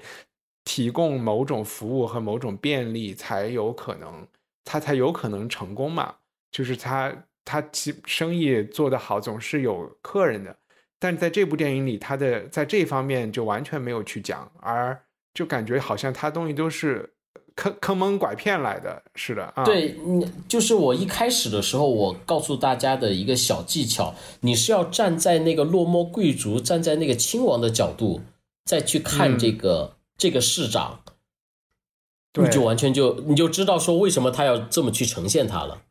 提供某种服务和某种便利，才有可能他才有可能成功嘛。就是他他其生意做得好，总是有客人的。但在这部电影里，他的在这方面就完全没有去讲，而就感觉好像他东西都是坑坑蒙拐骗来的，是的啊。对，你就是我一开始的时候，我告诉大家的一个小技巧，你是要站在那个落寞贵族，站在那个亲王的角度，再去看这个、这个市长，你就完全就你就知道说为什么他要这么去呈现他了。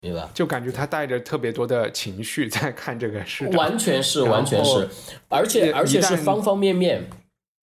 明白？就感觉他带着特别多的情绪 在看这个事，完全是，完全是，而且而且是方方面面。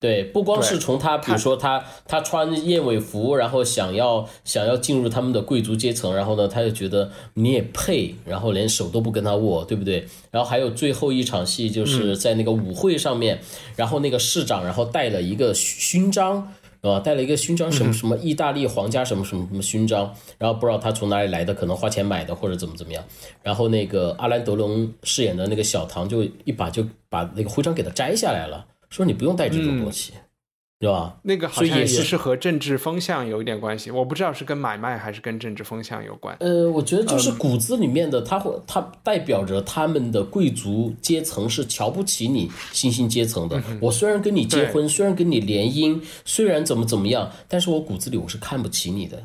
对，不光是从他，比如说他他穿燕尾服，然后想要想要进入他们的贵族阶层，然后呢，他就觉得你也配，然后连手都不跟他握，对不对？然后还有最后一场戏，就是在那个舞会上面，然后那个市长，然后带了一个勋章。啊，带了一个勋章，什么什么意大利皇家什么什么什么勋章，然后不知道他从哪里来的，可能花钱买的或者怎么怎么样。然后那个阿兰德隆饰演的那个小唐就一把就把那个徽章给他摘下来了，说你不用带这种东西。对吧？那个好像也是和政治风向有一点关系，我不知道是跟买卖还是跟政治风向有关。呃，我觉得就是骨子里面的，它会它代表着他们的贵族阶层是瞧不起你新兴阶层的。我虽然跟你结婚，虽然跟你联姻，虽然怎么怎么样，但是我骨子里我是看不起你的。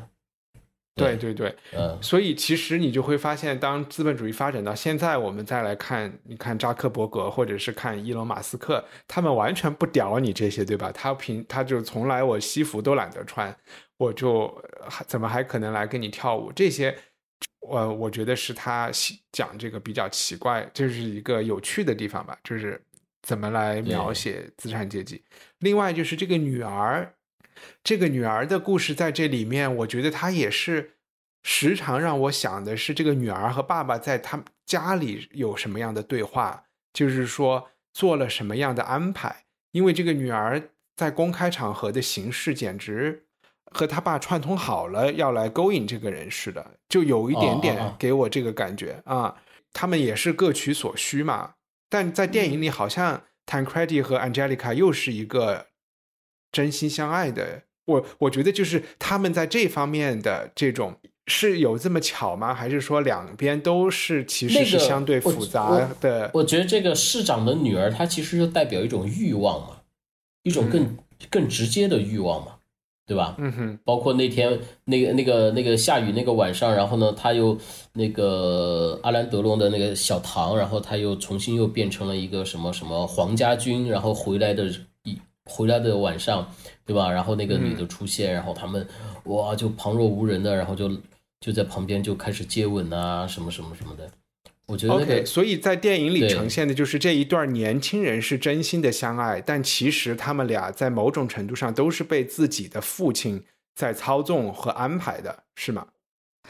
对对对，嗯，所以其实你就会发现，当资本主义发展到现在，我们再来看，你看扎克伯格或者是看伊隆马斯克，他们完全不屌你这些，对吧？他平他就从来我西服都懒得穿，我就还怎么还可能来跟你跳舞？这些，我我觉得是他讲这个比较奇怪，这是一个有趣的地方吧，就是怎么来描写资产阶级。另外就是这个女儿。这个女儿的故事在这里面，我觉得她也是时常让我想的是，这个女儿和爸爸在他们家里有什么样的对话，就是说做了什么样的安排。因为这个女儿在公开场合的形式，简直和他爸串通好了，要来勾引这个人似的，就有一点点给我这个感觉啊。他们也是各取所需嘛，但在电影里，好像 Tancredi 和 Angelica 又是一个。真心相爱的我，我觉得就是他们在这方面的这种是有这么巧吗？还是说两边都是其实是相对复杂的？我觉得这个市长的女儿，她其实就代表一种欲望嘛，一种更更直接的欲望嘛，对吧？嗯哼。包括那天那个那个那个下雨那个晚上，然后呢，他又那个阿兰德隆的那个小唐，然后他又重新又变成了一个什么什么皇家军，然后回来的。回来的晚上，对吧？然后那个女的出现，然后他们哇就旁若无人的，然后就就在旁边就开始接吻啊，什么什么什么的。我觉得 OK，所以在电影里呈现的就是这一段年轻人是真心的相爱，但其实他们俩在某种程度上都是被自己的父亲在操纵和安排的，是吗？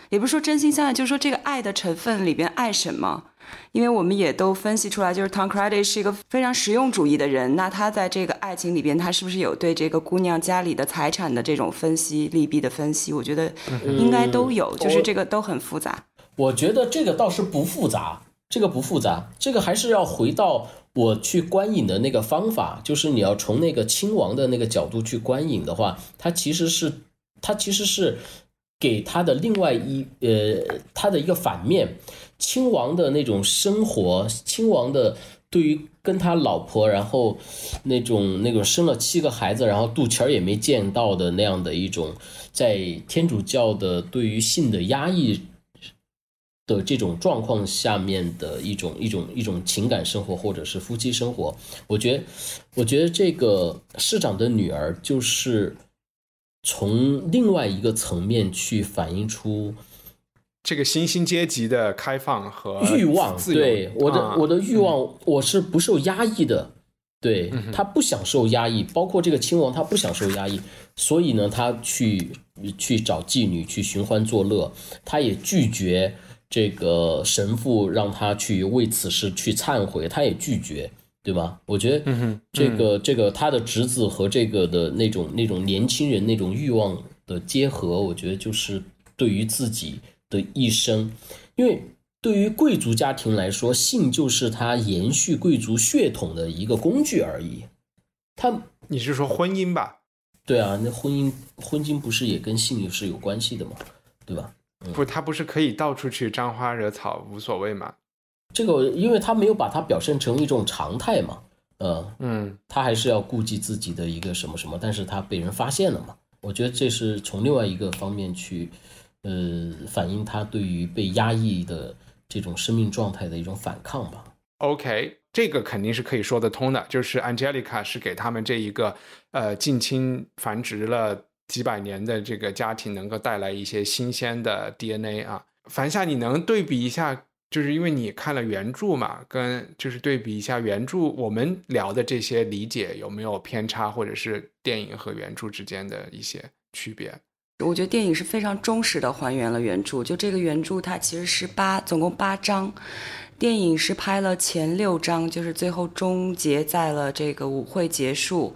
也不是说真心相爱，就是说这个爱的成分里边爱什么？因为我们也都分析出来，就是 Tom Cruise 是一个非常实用主义的人。那他在这个爱情里边，他是不是有对这个姑娘家里的财产的这种分析、利弊的分析？我觉得应该都有，就是这个都很复杂。我觉得这个倒是不复杂，这个不复杂，这个还是要回到我去观影的那个方法，就是你要从那个亲王的那个角度去观影的话，他其实是他其实是。给他的另外一呃，他的一个反面，亲王的那种生活，亲王的对于跟他老婆，然后那种那种生了七个孩子，然后肚脐儿也没见到的那样的一种，在天主教的对于性的压抑的这种状况下面的一种一种一种情感生活，或者是夫妻生活，我觉得，我觉得这个市长的女儿就是。从另外一个层面去反映出这个新兴阶级的开放和欲望。对我的我的欲望，我是不受压抑的。对他不享受压抑，包括这个亲王，他不享受压抑，所以呢，他去去找妓女去寻欢作乐，他也拒绝这个神父让他去为此事去忏悔，他也拒绝。对吧？我觉得，这个这个他的侄子和这个的那种那种年轻人那种欲望的结合，我觉得就是对于自己的一生，因为对于贵族家庭来说，性就是他延续贵族血统的一个工具而已。他，你是说婚姻吧？对啊，那婚姻婚姻不是也跟性是有关系的吗？对吧？不，他不是可以到处去沾花惹草无所谓吗？这个因为他没有把它表现成一种常态嘛，呃，嗯，他还是要顾及自己的一个什么什么，但是他被人发现了嘛，我觉得这是从另外一个方面去，呃，反映他对于被压抑的这种生命状态的一种反抗吧。OK，这个肯定是可以说得通的，就是 Angelica 是给他们这一个呃近亲繁殖了几百年的这个家庭能够带来一些新鲜的 DNA 啊。樊夏，你能对比一下，就是因为你看了原著嘛，跟就是对比一下原著我们聊的这些理解有没有偏差，或者是电影和原著之间的一些区别？我觉得电影是非常忠实的还原了原著。就这个原著，它其实是八，总共八章。电影是拍了前六章，就是最后终结在了这个舞会结束，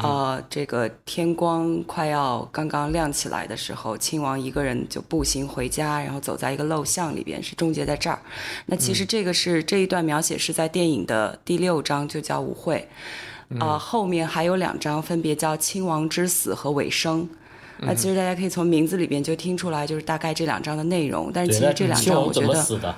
呃，这个天光快要刚刚亮起来的时候，亲王一个人就步行回家，然后走在一个陋巷里边，是终结在这儿。那其实这个是、这一段描写是在电影的第六章，就叫舞会。啊、后面还有两章，分别叫亲王之死和尾声。那其实大家可以从名字里边就听出来，就是大概这两章的内容。但是其实这两章我觉得？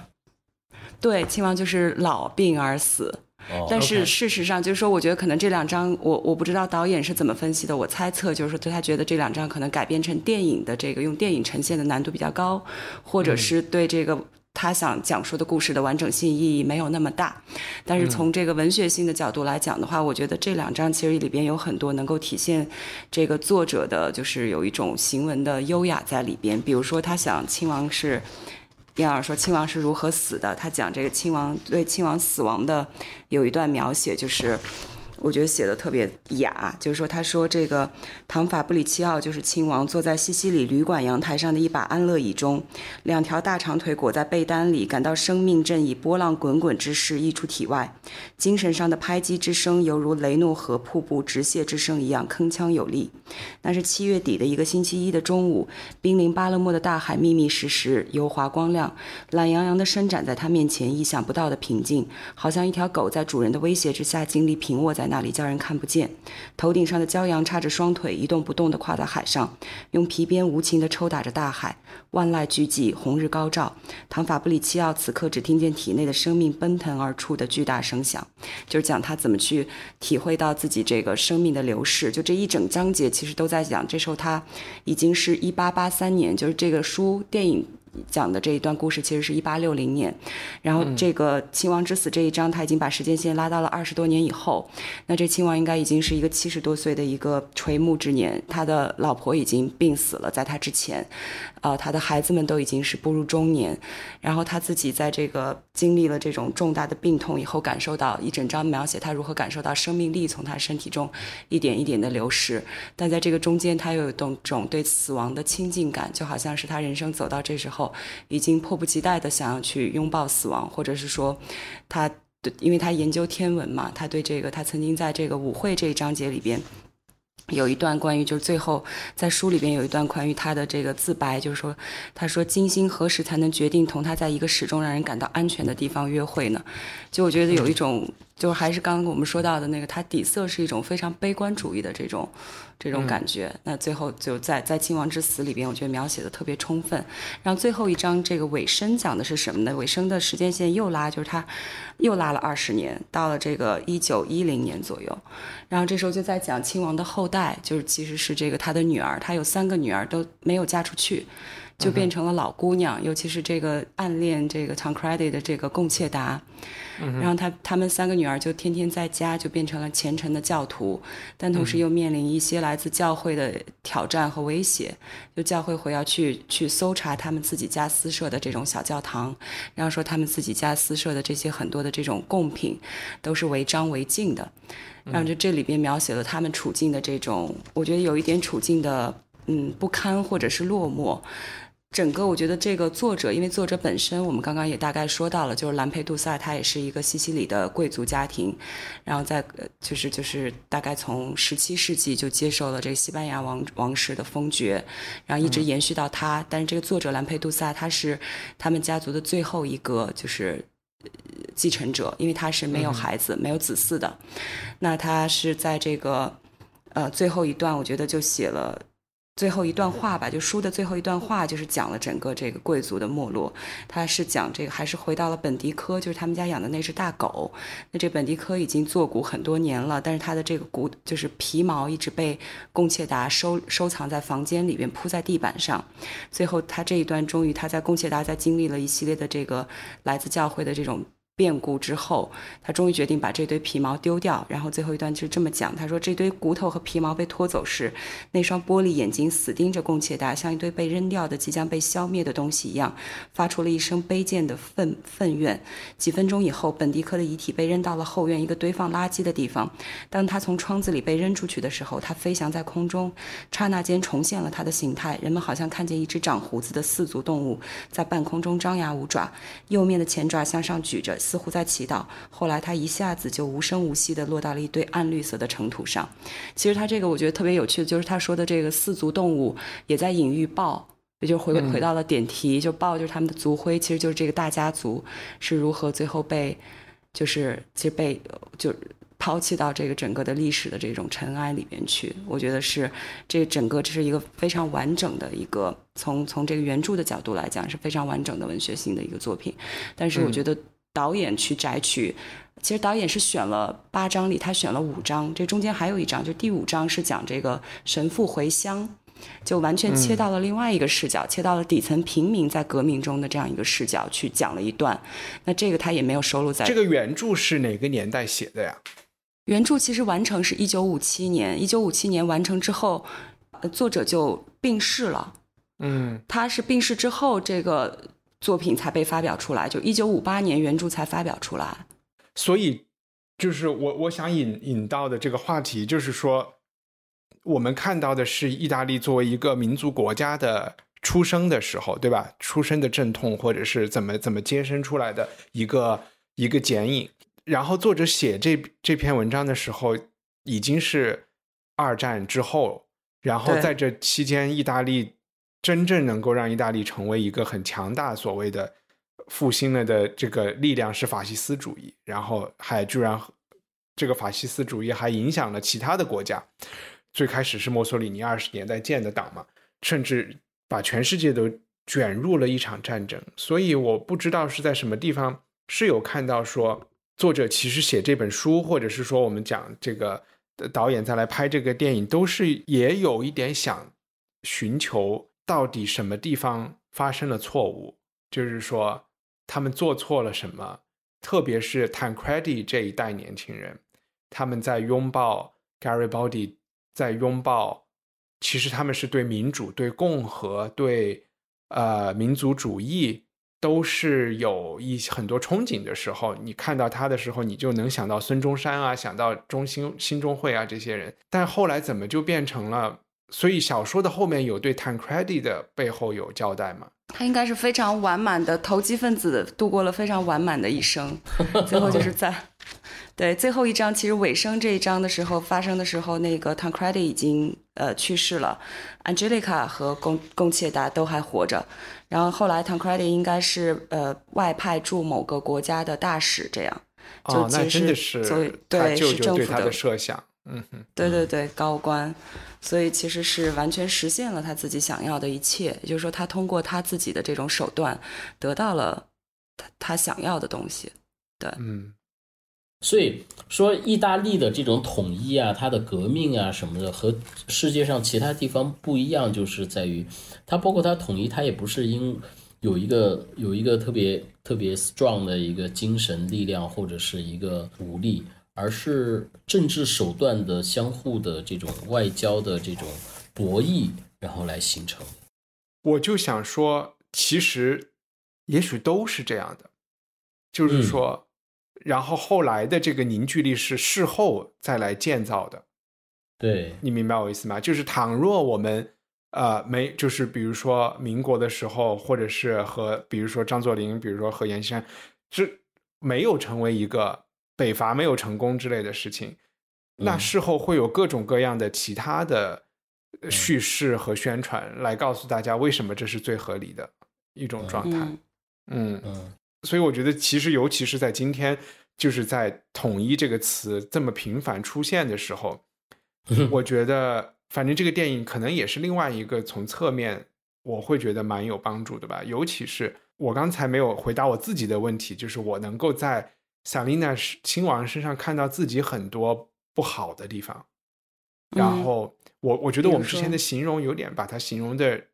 对，亲王就是老病而死。哦，但是事实上，就是说，我觉得可能这两章，我我不知道导演是怎么分析的。我猜测就是说，他觉得这两章可能改编成电影的这个用电影呈现的难度比较高，或者是对这个他想讲述的故事的完整性意义没有那么大。但是从这个文学性的角度来讲的话，我觉得这两章其实里边有很多能够体现这个作者的，就是有一种行文的优雅在里边。比如说，他想亲王是。燕儿说亲王是如何死的，他讲这个亲王对亲王死亡的有一段描写，就是我觉得写的特别雅，就是说他说这个唐法布里奇奥就是亲王坐在西西里旅馆阳台上的一把安乐椅中，两条大长腿裹在被单里，感到生命正以波浪滚滚之势溢出体外，精神上的拍击之声犹如雷诺河瀑布直泻之声一样铿锵有力。那是七月底的一个星期一的中午，濒临巴勒莫的大海密密实实，油滑光亮，懒洋洋地伸展在他面前，意想不到的平静，好像一条狗在主人的威胁之下尽力平卧在那那里，叫人看不见。头顶上的骄阳叉着双腿，一动不动地跨在海上，用皮鞭无情地抽打着大海。万籁俱寂，红日高照。唐法布里奇奥此刻只听见体内的生命奔腾而出的巨大声响，就是讲他怎么去体会到自己这个生命的流逝。就这一整章节其实都在讲，这时候他已经是一八八三年，就是这个书电影。讲的这一段故事其实是一八六零年，然后这个亲王之死这一章，他已经把时间线拉到了二十多年以后。那这亲王应该已经是一个七十多岁的一个垂暮之年，他的老婆已经病死了，在他之前，呃，他的孩子们都已经是步入中年，然后他自己在这个经历了这种重大的病痛以后，感受到一整章描写他如何感受到生命力从他身体中一点一点的流失，但在这个中间，他又有一种对死亡的亲近感，就好像是他人生走到这时候，已经迫不及待的想要去拥抱死亡，或者是说，他对，因为他研究天文嘛，他对这个，他曾经在这个舞会这一章节里边。有一段关于，就是最后在书里边有一段关于他的这个自白，就是说，他说金星何时才能决定同他在一个始终让人感到安全的地方约会呢？就我觉得有一种，就还是刚刚我们说到的那个，他底色是一种非常悲观主义的这种这种感觉。那最后就在在亲王之死里边，我觉得描写的特别充分。然后最后一章这个尾声讲的是什么呢？尾声的时间线又拉，就是他又拉了二十年，到了这个一九一零年左右。然后这时候就在讲亲王的后代，就是其实是这个他的女儿，他有三个女儿都没有嫁出去，就变成了老姑娘，尤其是这个暗恋这个 Tancredi 的这个贡切达。然后他他们三个女儿就天天在家，就变成了虔诚的教徒，但同时又面临一些来自教会的挑战和威胁。就教会会要去去搜查他们自己家私设的这种小教堂，然后说他们自己家私设的这些很多的这种贡品都是违章违禁的。然后就这里边描写了他们处境的这种，我觉得有一点处境的嗯不堪或者是落寞。整个我觉得这个作者，因为作者本身我们刚刚也大概说到了，就是兰佩杜萨，他也是一个西西里的贵族家庭，然后在呃就是就是大概从十七世纪就接受了这个西班牙王王室的封爵，然后一直延续到他。但是这个作者兰佩杜萨他是他们家族的最后一个就是呃继承者，因为他是没有孩子、没有子嗣的。那他是在这个呃最后一段，我觉得就写了。最后一段话吧，就书的最后一段话，就是讲了整个这个贵族的没落。他是讲这个，还是回到了本迪科，就是他们家养的那只大狗。那这本迪科已经做骨很多年了，但是他的这个骨就是皮毛一直被贡切达收收藏在房间里边，铺在地板上。最后他这一段终于他在贡切达在经历了一系列的这个来自教会的这种。变故之后，他终于决定把这堆皮毛丢掉。然后最后一段就这么讲：他说，这堆骨头和皮毛被拖走时，那双玻璃眼睛死盯着贡切达，像一堆被扔掉的、即将被消灭的东西一样，发出了一声卑贱的愤愤怨。几分钟以后，本迪科的遗体被扔到了后院一个堆放垃圾的地方。当他从窗子里被扔出去的时候，他飞翔在空中，刹那间重现了他的形态。人们好像看见一只长胡子的四足动物在半空中张牙舞爪，右面的前爪向上举着。似乎在祈祷。后来他一下子就无声无息地落到了一堆暗绿色的尘土上。其实他这个我觉得特别有趣的，就是他说的这个四足动物也在隐喻豹，也就回回到了点题，就豹就是他们的族徽，其实就是这个大家族是如何最后被，就是其实被就抛弃到这个整个的历史的这种尘埃里面去。我觉得是这整个这是一个非常完整的一个从从这个原著的角度来讲是非常完整的文学性的一个作品。但是我觉得。导演去摘取，其实导演是选了八章里，他选了五章，这中间还有一章，就第五章是讲这个神父回乡，就完全切到了另外一个视角，切到了底层平民在革命中的这样一个视角去讲了一段。那这个他也没有收录在。这个原著是哪个年代写的呀？原著其实完成是一九五七年，一九五七年完成之后，作者就病逝了。嗯，他是病逝之后这个。作品才被发表出来，就一九五八年原著才发表出来。所以，就是我我想引引到的这个话题，就是说，我们看到的是意大利作为一个民族国家的出生的时候，对吧？出生的阵痛，或者是怎么怎么接生出来的一个一个剪影。然后作者写这这篇文章的时候，已经是二战之后，然后在这期间，意大利。真正能够让意大利成为一个很强大、所谓的复兴了的这个力量是法西斯主义，然后还居然这个法西斯主义还影响了其他的国家。最开始是墨索里尼二十年代建的党嘛，甚至把全世界都卷入了一场战争。所以我不知道是在什么地方是有看到说作者其实写这本书，或者是说我们讲这个导演再来拍这个电影，都是也有一点想寻求。到底什么地方发生了错误？就是说，他们做错了什么？特别是 Tancredi 这一代年轻人，他们在拥抱 Garibaldi，在拥抱，其实他们是对民主、对共和、对呃民族主义都是有一很多憧憬的时候。你看到他的时候，你就能想到孙中山啊，想到中兴新中会啊这些人。但后来怎么就变成了？所以小说的后面有对 Tancredi 的背后有交代吗？他应该是非常完满的投机分子，度过了非常完满的一生。最后就是在 对最后一章，其实尾声这一章的时候发生的时候，那个 Tancredi 已经呃去世了，Angelica 和贡贡切达都还活着。然后后来 Tancredi 应该是呃外派驻某个国家的大使，这样。哦，那真的是对是政府的设想。嗯哼，对对对，高官，所以其实是完全实现了他自己想要的一切，也就是说，他通过他自己的这种手段，得到了他他想要的东西。对，嗯，所以说，意大利的这种统一啊，它的革命啊什么的，和世界上其他地方不一样，就是在于，它包括它统一，它也不是因有一个有一个特别特别 strong 的一个精神力量或者是一个武力。而是政治手段的相互的这种外交的这种博弈，然后来形成。我就想说，其实也许都是这样的，就是说，然后后来的这个凝聚力是事后再来建造的。对你明白我意思吗？就是倘若我们呃没，就是比如说民国的时候，或者是和比如说张作霖，比如说和阎锡山，是没有成为一个。北伐没有成功之类的事情，那事后会有各种各样的其他的叙事和宣传来告诉大家为什么这是最合理的一种状态。嗯。嗯，所以我觉得其实尤其是在今天，就是在“统一”这个词这么频繁出现的时候，我觉得反正这个电影可能也是另外一个从侧面我会觉得蛮有帮助的吧。尤其是我刚才没有回答我自己的问题，就是我能够在萨琳娜亲王身上看到自己很多不好的地方。然后我我觉得我们之前的形容有点把它形容的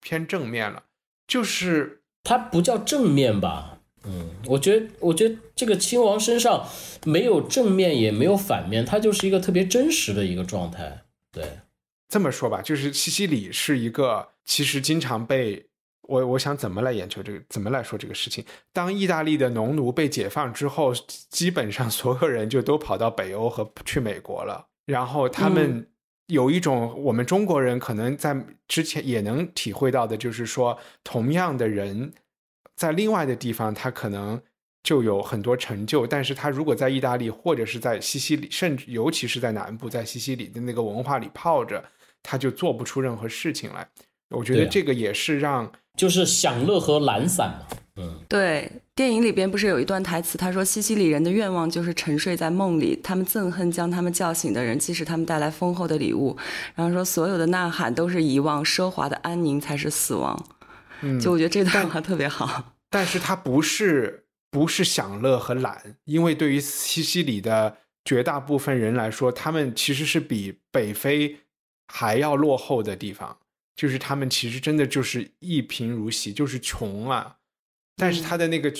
偏正面了，就是它不叫正面吧？嗯，我觉得我觉得这个亲王身上没有正面也没有反面，它就是一个特别真实的一个状态。对。这么说吧，就是西西里是一个其实经常被我我想怎么来研究这个，怎么来说这个事情。当意大利的农奴被解放之后，基本上所有人就都跑到北欧和去美国了。然后他们有一种我们中国人可能在之前也能体会到的，就是说同样的人在另外的地方，他可能就有很多成就，但是他如果在意大利或者是在西西里，甚至尤其是在南部，在西西里的那个文化里泡着。他就做不出任何事情来，我觉得这个也是让就是享乐和懒散嘛。嗯，对，电影里边不是有一段台词，他说西西里人的愿望就是沉睡在梦里，他们憎恨将他们叫醒的人，即使他们带来丰厚的礼物。然后说所有的呐喊都是遗忘，奢华的安宁才是死亡。嗯，就我觉得这段话特别好。但是他不是不是享乐和懒，因为对于西西里的绝大部分人来说，他们其实是比北非。还要落后的地方，就是他们其实真的就是一贫如洗，就是穷啊。但是他的那个，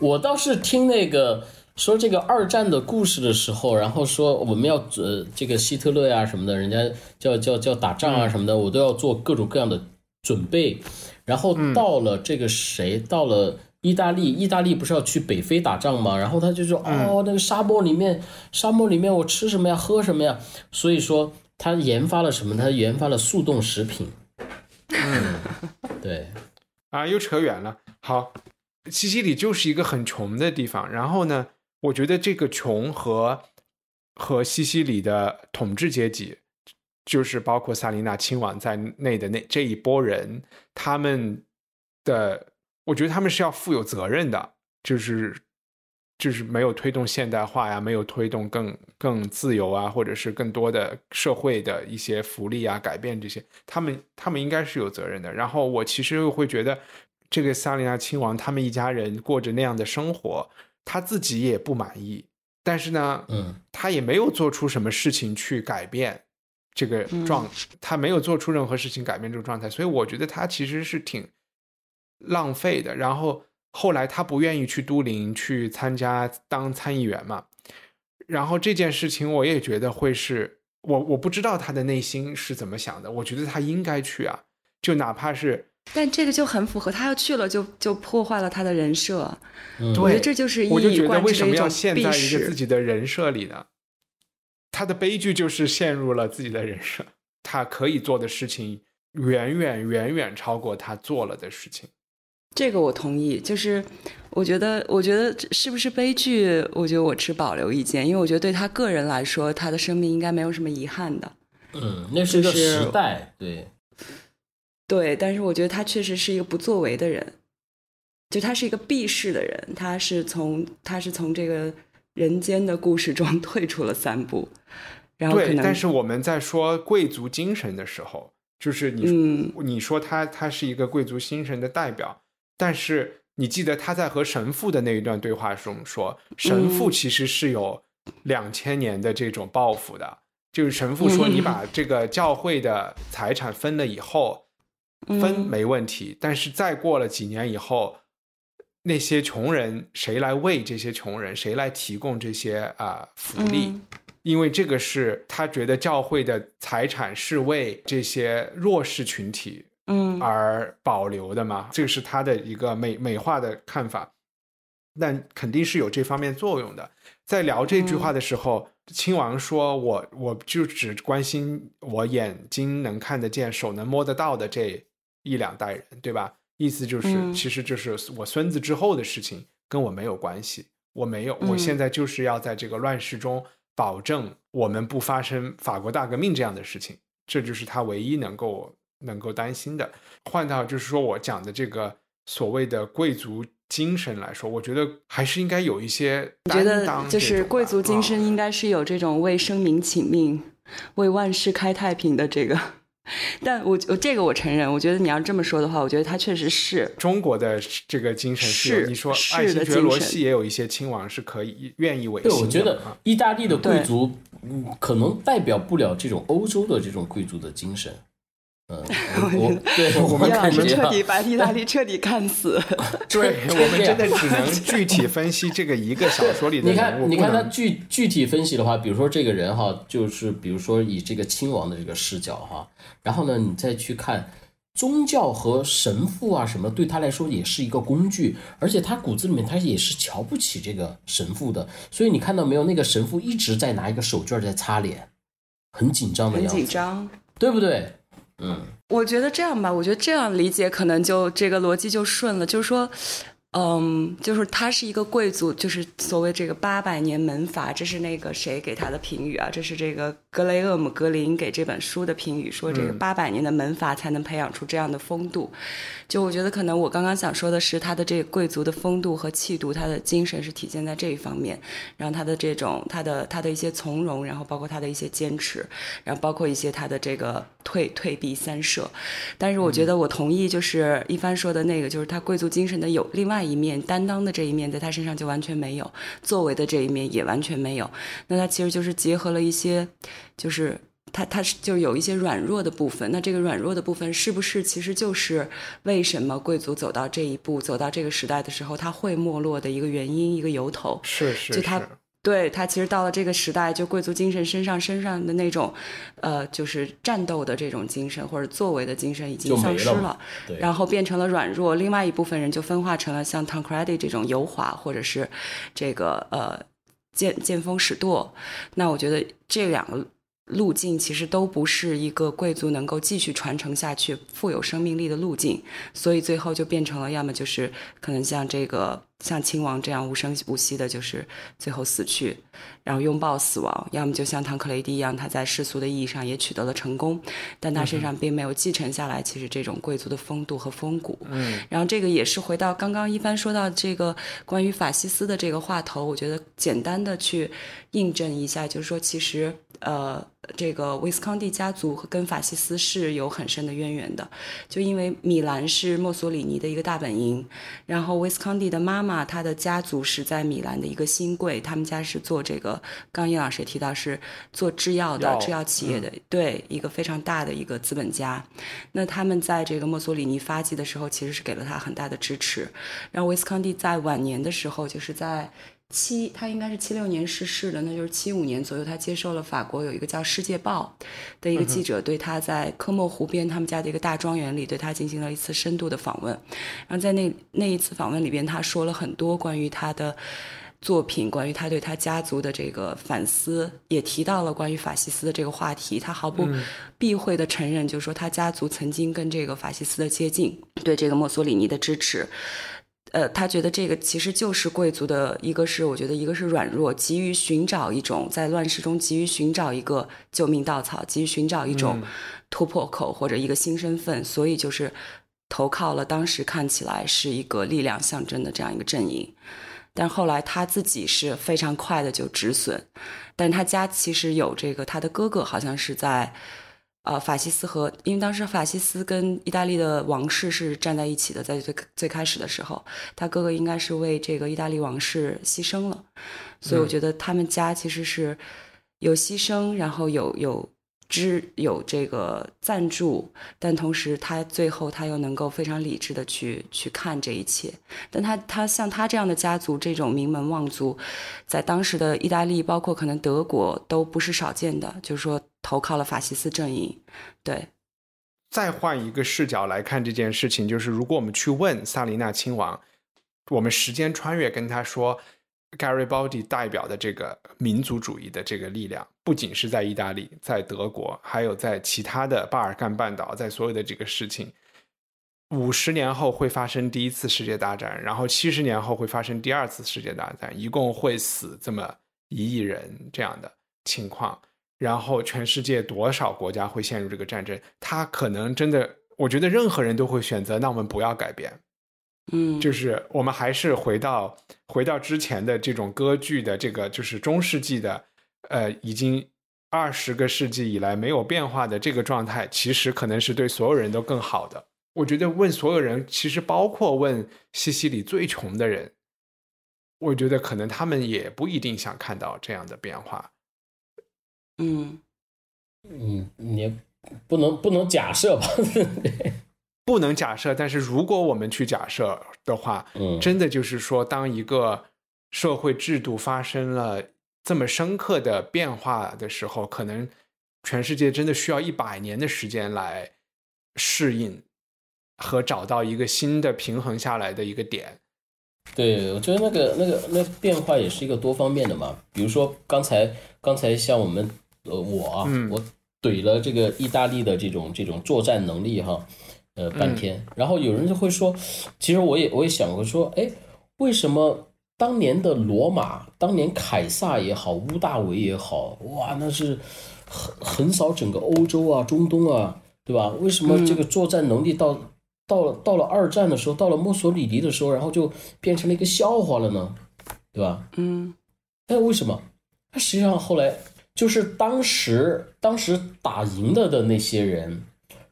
我倒是听那个说这个二战的故事的时候，然后说我们要呃这个希特勒呀什么的，人家叫叫叫打仗啊什么的，我都要做各种各样的准备。然后到了这个谁，到了意大利，意大利不是要去北非打仗吗？然后他就说哦，那个沙漠里面，沙漠里面我吃什么呀，喝什么呀？所以说。他研发了什么？他研发了速冻食品。嗯，对，啊，又扯远了。好，西西里就是一个很穷的地方。然后呢，我觉得这个穷和和西西里的统治阶级，就是包括萨琳娜亲王在内的那这一波人，他们的，我觉得他们是要负有责任的，就是。就是没有推动现代化呀，没有推动更更自由啊，或者是更多的社会的一些福利啊，改变这些，他们他们应该是有责任的。然后我其实又会觉得，这个萨利亚亲王他们一家人过着那样的生活，他自己也不满意，但是呢，嗯，他也没有做出什么事情去改变这个状，他没有做出任何事情改变这个状态，所以我觉得他其实是挺浪费的。然后。后来他不愿意去都灵去参加当参议员嘛，然后这件事情我也觉得会是我我不知道他的内心是怎么想的，我觉得他应该去啊，就哪怕是，但这个就很符合他要去了就就破坏了他的人设，我觉得这就是我就觉得为什么要陷在一个自己的人设里呢？他的悲剧就是陷入了自己的人设，他可以做的事情远远远远超过他做了的事情。这个我同意，就是我觉得，我觉得是不是悲剧？我觉得我持保留意见，因为我觉得对他个人来说，他的生命应该没有什么遗憾的。嗯，那是个时代，对，对。但是我觉得他确实是一个不作为的人，就他是一个避世的人，他是从他是从这个人间的故事中 退出了三步，然后对。但是我们在说贵族精神的时候，就是你你说他他是一个贵族精神的代表。但是你记得他在和神父的那一段对话中说，神父其实是有两千年的这种抱负的，就是神父说你把这个教会的财产分了以后，分没问题，但是再过了几年以后，那些穷人谁来为这些穷人，谁来提供这些啊福利？因为这个是他觉得教会的财产是为这些弱势群体。嗯，而保留的嘛，这个是他的一个美美化的看法，但肯定是有这方面作用的。在聊这句话的时候，亲王说：“我我就只关心我眼睛能看得见、手能摸得到的这一两代人，对吧？意思就是，其实就是我孙子之后的事情，跟我没有关系。我没有，我现在就是要在这个乱世中保证我们不发生法国大革命这样的事情，这就是他唯一能够。”能够担心的，换到就是说我讲的这个所谓的贵族精神来说，我觉得还是应该有一些。觉得就是贵族精神应该是有这种为生民请命，为万世开太平的这个。但我我这个我承认，我觉得你要这么说的话，我觉得他确实是中国的这个精神是你说是爱新的觉罗系也有一些亲王是可以愿意为对。我觉得啊意大利的贵族，嗯，可能代表不了这种欧洲的这种贵族的精神。嗯，我我对我们彻底把意大利彻底看死。对我们真的只能 具体分析这个一个小说里的你人物，看，你看他具具体分析的话，比如说这个人哈，就是比如说以这个亲王的这个视角哈，然后呢，你再去看宗教和神父啊什么，对他来说也是一个工具，而且他骨子里面他也是瞧不起这个神父的，所以你看到没有，那个神父一直在拿一个手绢在擦脸，很紧张的样子，紧张。对不对？嗯，我觉得这样吧，我觉得这样理解可能就这个逻辑就顺了，就是说。嗯，就是他是一个贵族，就是所谓这个八百年门阀，这是那个谁给他的评语啊？这是这个格雷厄姆·格林给这本书的评语，说这个八百年的门阀才能培养出这样的风度。就我觉得可能我刚刚想说的是，他的这个贵族的风度和气度，他的精神是体现在这一方面，然后他的这种他的他的一些从容，然后包括他的一些坚持，然后包括一些他的这个退退避三舍。但是我觉得我同意，就是一帆说的那个，就是他贵族精神的有另外一面，担当的这一面，在他身上就完全没有，作为的这一面也完全没有。那他其实就是结合了一些，就是他他是就有一些软弱的部分。那这个软弱的部分是不是其实就是为什么贵族走到这一步，走到这个时代的时候，他会没落的一个原因，一个由头？是是就他是对他其实到了这个时代，就贵族精神身上身上的那种，呃，就是战斗的这种精神或者作为的精神已经就没丧失了然后变成了软弱。另外一部分人就分化成了像 Tom Credit 这种油滑，或者是这个呃见见风使舵。那我觉得这两个路径其实都不是一个贵族能够继续传承下去、富有生命力的路径，所以最后就变成了要么就是可能像这个像亲王这样无声无息的，就是最后死去，然后拥抱死亡；要么就像唐克雷蒂一样，他在世俗的意义上也取得了成功，但他身上并没有继承下来其实这种贵族的风度和风骨。嗯，然后这个也是回到刚刚一帆说到这个关于法西斯的这个话头，我觉得简单的去印证一下，就是说其实呃，这个威斯康蒂家族跟法西斯是有很深的渊源的，就因为米兰是墨索里尼的一个大本营，然后威斯康蒂的妈妈她的家族是在米兰的一个新贵，他们家是做这个，刚叶老师也提到是做制药的药制药企业的，对一个非常大的一个资本家。那他们在这个墨索里尼发迹的时候，其实是给了他很大的支持。然后威斯康蒂在晚年的时候，就是在七，他应该是七六年逝世的，那就是七五年左右，他接受了法国有一个叫《世界报》的一个记者对他在科莫湖边他们家的一个大庄园里对他进行了一次深度的访问。然后在那那一次访问里边，他说了很多关于他的。作品关于他对他家族的这个反思，也提到了关于法西斯的这个话题。他毫不避讳的承认，就是说他家族曾经跟这个法西斯的接近，对这个墨索里尼的支持。呃，他觉得这个其实就是贵族的一个是，我觉得一个是软弱，急于寻找一种在乱世中急于寻找一个救命稻草，急于寻找一种突破口或者一个新身份，所以就是投靠了当时看起来是一个力量象征的这样一个阵营。但后来他自己是非常快的就止损，但他家其实有这个，他的哥哥好像是在，呃，法西斯和因为当时法西斯跟意大利的王室是站在一起的，在最最开始的时候，他哥哥应该是为这个意大利王室牺牲了，所以我觉得他们家其实是有牺牲，然后有有。支有这个赞助，但同时他最后他又能够非常理智的去去看这一切。但他他像他这样的家族，这种名门望族，在当时的意大利，包括可能德国都不是少见的。就是说，投靠了法西斯阵营，对。再换一个视角来看这件事情，就是如果我们去问萨琳娜亲王，我们时间穿越跟他说。Garibaldi 代表的这个民族主义的这个力量，不仅是在意大利，在德国，还有在其他的巴尔干半岛，在所有的这个事情，五十年后会发生第一次世界大战，然后七十年后会发生第二次世界大战，一共会死这么一亿人这样的情况，然后全世界多少国家会陷入这个战争？他可能真的，我觉得任何人都会选择，那我们不要改变。嗯，就是我们还是回到回到之前的这种歌剧的这个，就是中世纪的，呃，已经二十个世纪以来没有变化的这个状态，其实可能是对所有人都更好的。我觉得问所有人，其实包括问西西里最穷的人，我觉得可能他们也不一定想看到这样的变化。嗯嗯，你不能不能假设吧？不能假设，但是如果我们去假设的话，嗯，真的就是说，当一个社会制度发生了这么深刻的变化的时候，可能全世界真的需要一百年的时间来适应和找到一个新的平衡下来的一个点。对，我觉得那个那个那变化也是一个多方面的嘛。比如说刚才刚才像我们呃我啊，我怼了这个意大利的这种这种作战能力哈。呃，半天，然后有人就会说，其实我也我也想过说，哎，为什么当年的罗马，当年凯撒也好，屋大维也好，哇，那是横横扫整个欧洲啊，中东啊，对吧？为什么这个作战能力到到了到了二战的时候，到了墨索里尼的时候，然后就变成了一个笑话了呢？对吧？嗯，哎，为什么？他实际上后来就是当时当时打赢了的那些人，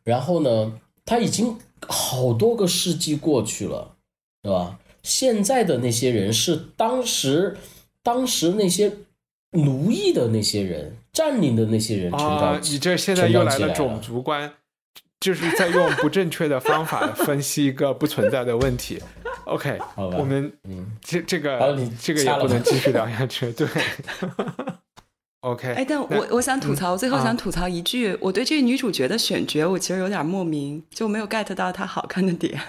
然后呢？他已经好多个世纪过去了，对吧？现在的那些人是当时，当时那些奴役的那些人、占领的那些人成长起。你这现在又来了种族观，就是在用不正确的方法 分析一个不存在的问题。OK，我们嗯，这这个这个也不能继续聊下去，对。OK，哎，但我我想吐槽，最后想吐槽一句，我对这个女主角的选角，我其实有点莫名，就没有 get 到她好看的点。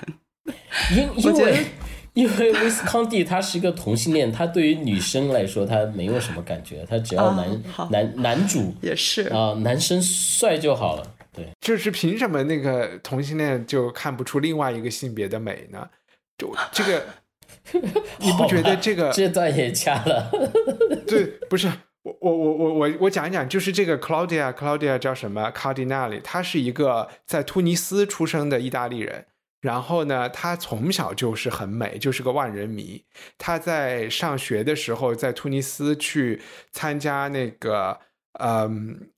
因因为因为威斯康蒂他是一个同性恋，他对于女生来说他没有什么感觉，他只要男男男主也是啊，男生帅就好了。对，就是凭什么那个同性恋就看不出另外一个性别的美呢？就这个，你不觉得这个这段也掐了？对，不是。我我我我我我讲一讲，就是这个 Claudia，Claudia 叫什么？Cardinali，他是一个在突尼斯出生的意大利人。然后呢，他从小就是很美，就是个万人迷。他在上学的时候，在突尼斯去参加那个嗯，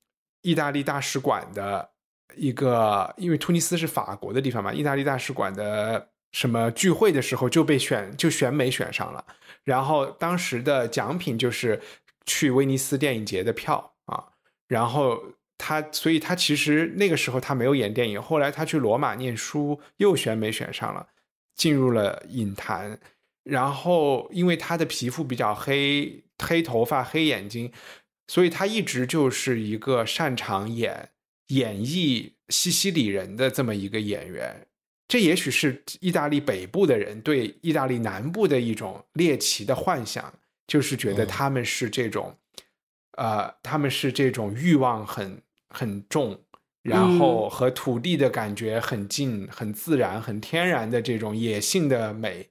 意大利大使馆的一个，因为突尼斯是法国的地方嘛，意大利大使馆的什么聚会的时候就被选，就选美选上了。然后当时的奖品就是。去威尼斯电影节的票啊，然后他，所以他其实那个时候他没有演电影。后来他去罗马念书，又选美选上了，进入了影坛。然后因为他的皮肤比较黑，黑头发、黑眼睛，所以他一直就是一个擅长演演绎西西里人的这么一个演员。这也许是意大利北部的人对意大利南部的一种猎奇的幻想。就是觉得他们是这种，呃，他们是这种欲望很很重，然后和土地的感觉很近、很自然、很天然的这种野性的美，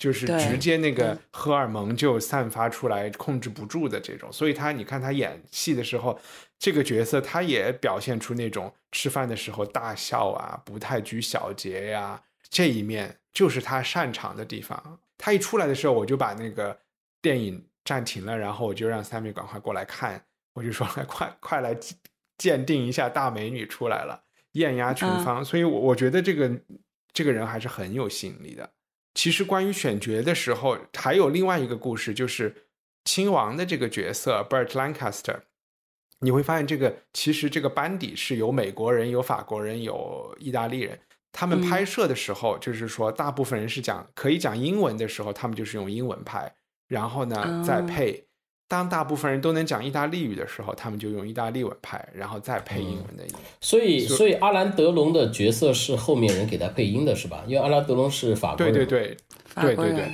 就是直接那个荷尔蒙就散发出来，控制不住的这种。所以他，你看他演戏的时候，这个角色他也表现出那种吃饭的时候大笑啊，不太拘小节呀，这一面就是他擅长的地方。他一出来的时候，我就把那个。电影暂停了，然后我就让三米赶快过来看，我就说来快快来鉴定一下大美女出来了，艳压群芳。所以，我我觉得这个这个人还是很有吸引力的。其实，关于选角的时候，还有另外一个故事，就是亲王的这个角色 Bert Lancaster。你会发现，这个其实这个班底是有美国人、有法国人、有意大利人。他们拍摄的时候，就是说大部分人是讲可以讲英文的时候，他们就是用英文拍。然后呢，再配。当大部分人都能讲意大利语的时候，他们就用意大利文拍，然后再配英文的音。所以，所以阿兰德龙的角色是后面人给他配音的，是吧？因为阿兰德龙是法国人。对对对，对对对。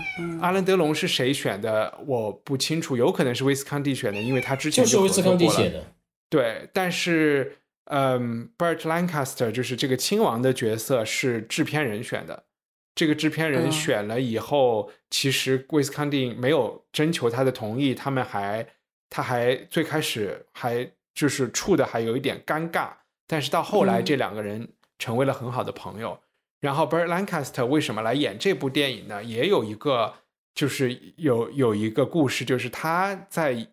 阿兰德龙是谁选的？我不清楚，有可能是威斯康蒂选的，因为他之前就是威斯康蒂写的。对，但是，嗯，Bert Lancaster 就是这个亲王的角色是制片人选的。这个制片人选了以后，其实威斯康定没有征求他的同意，他们还，他还最开始还就是处的还有一点尴尬，但是到后来这两个人成为了很好的朋友。然后 Bert Lancaster 为什么来演这部电影呢？也有一个就是有有一个故事，就是他在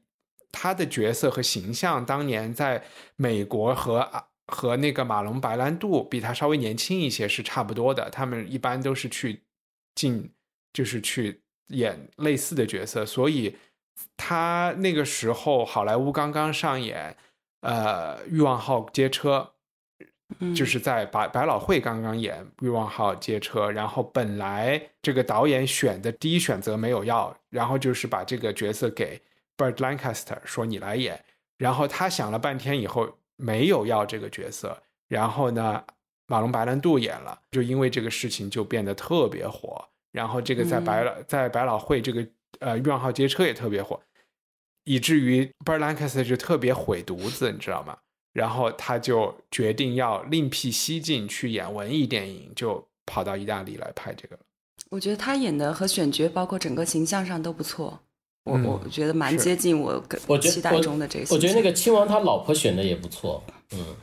他的角色和形象当年在美国和和那个马龙白兰度比他稍微年轻一些是差不多的，他们一般都是去进就是去演类似的角色，所以他那个时候好莱坞刚刚上演呃《欲望号街车》。就是在百百老汇刚刚演《欲望号街车》，然后本来这个导演选的第一选择没有要，然后就是把这个角色给 Bird Lancaster 说你来演，然后他想了半天以后没有要这个角色，然后呢，马龙白兰度演了，就因为这个事情就变得特别火，然后这个在百老在百老汇这个呃《欲望号街车》也特别火，以至于 Burt Lancaster 就特别毁犊子，你知道吗？然后他就决定要另辟蹊径去演文艺电影，就跑到意大利来拍这个。我觉得他演的和选角，包括整个形象上都不错。我我觉得蛮接近我期待中的这个。我觉得那个亲王他老婆选的也不错，嗯，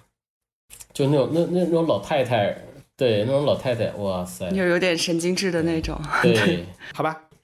就那种那那种老太太，对，那种老太太，哇塞，就有点神经质的那种。对，好吧。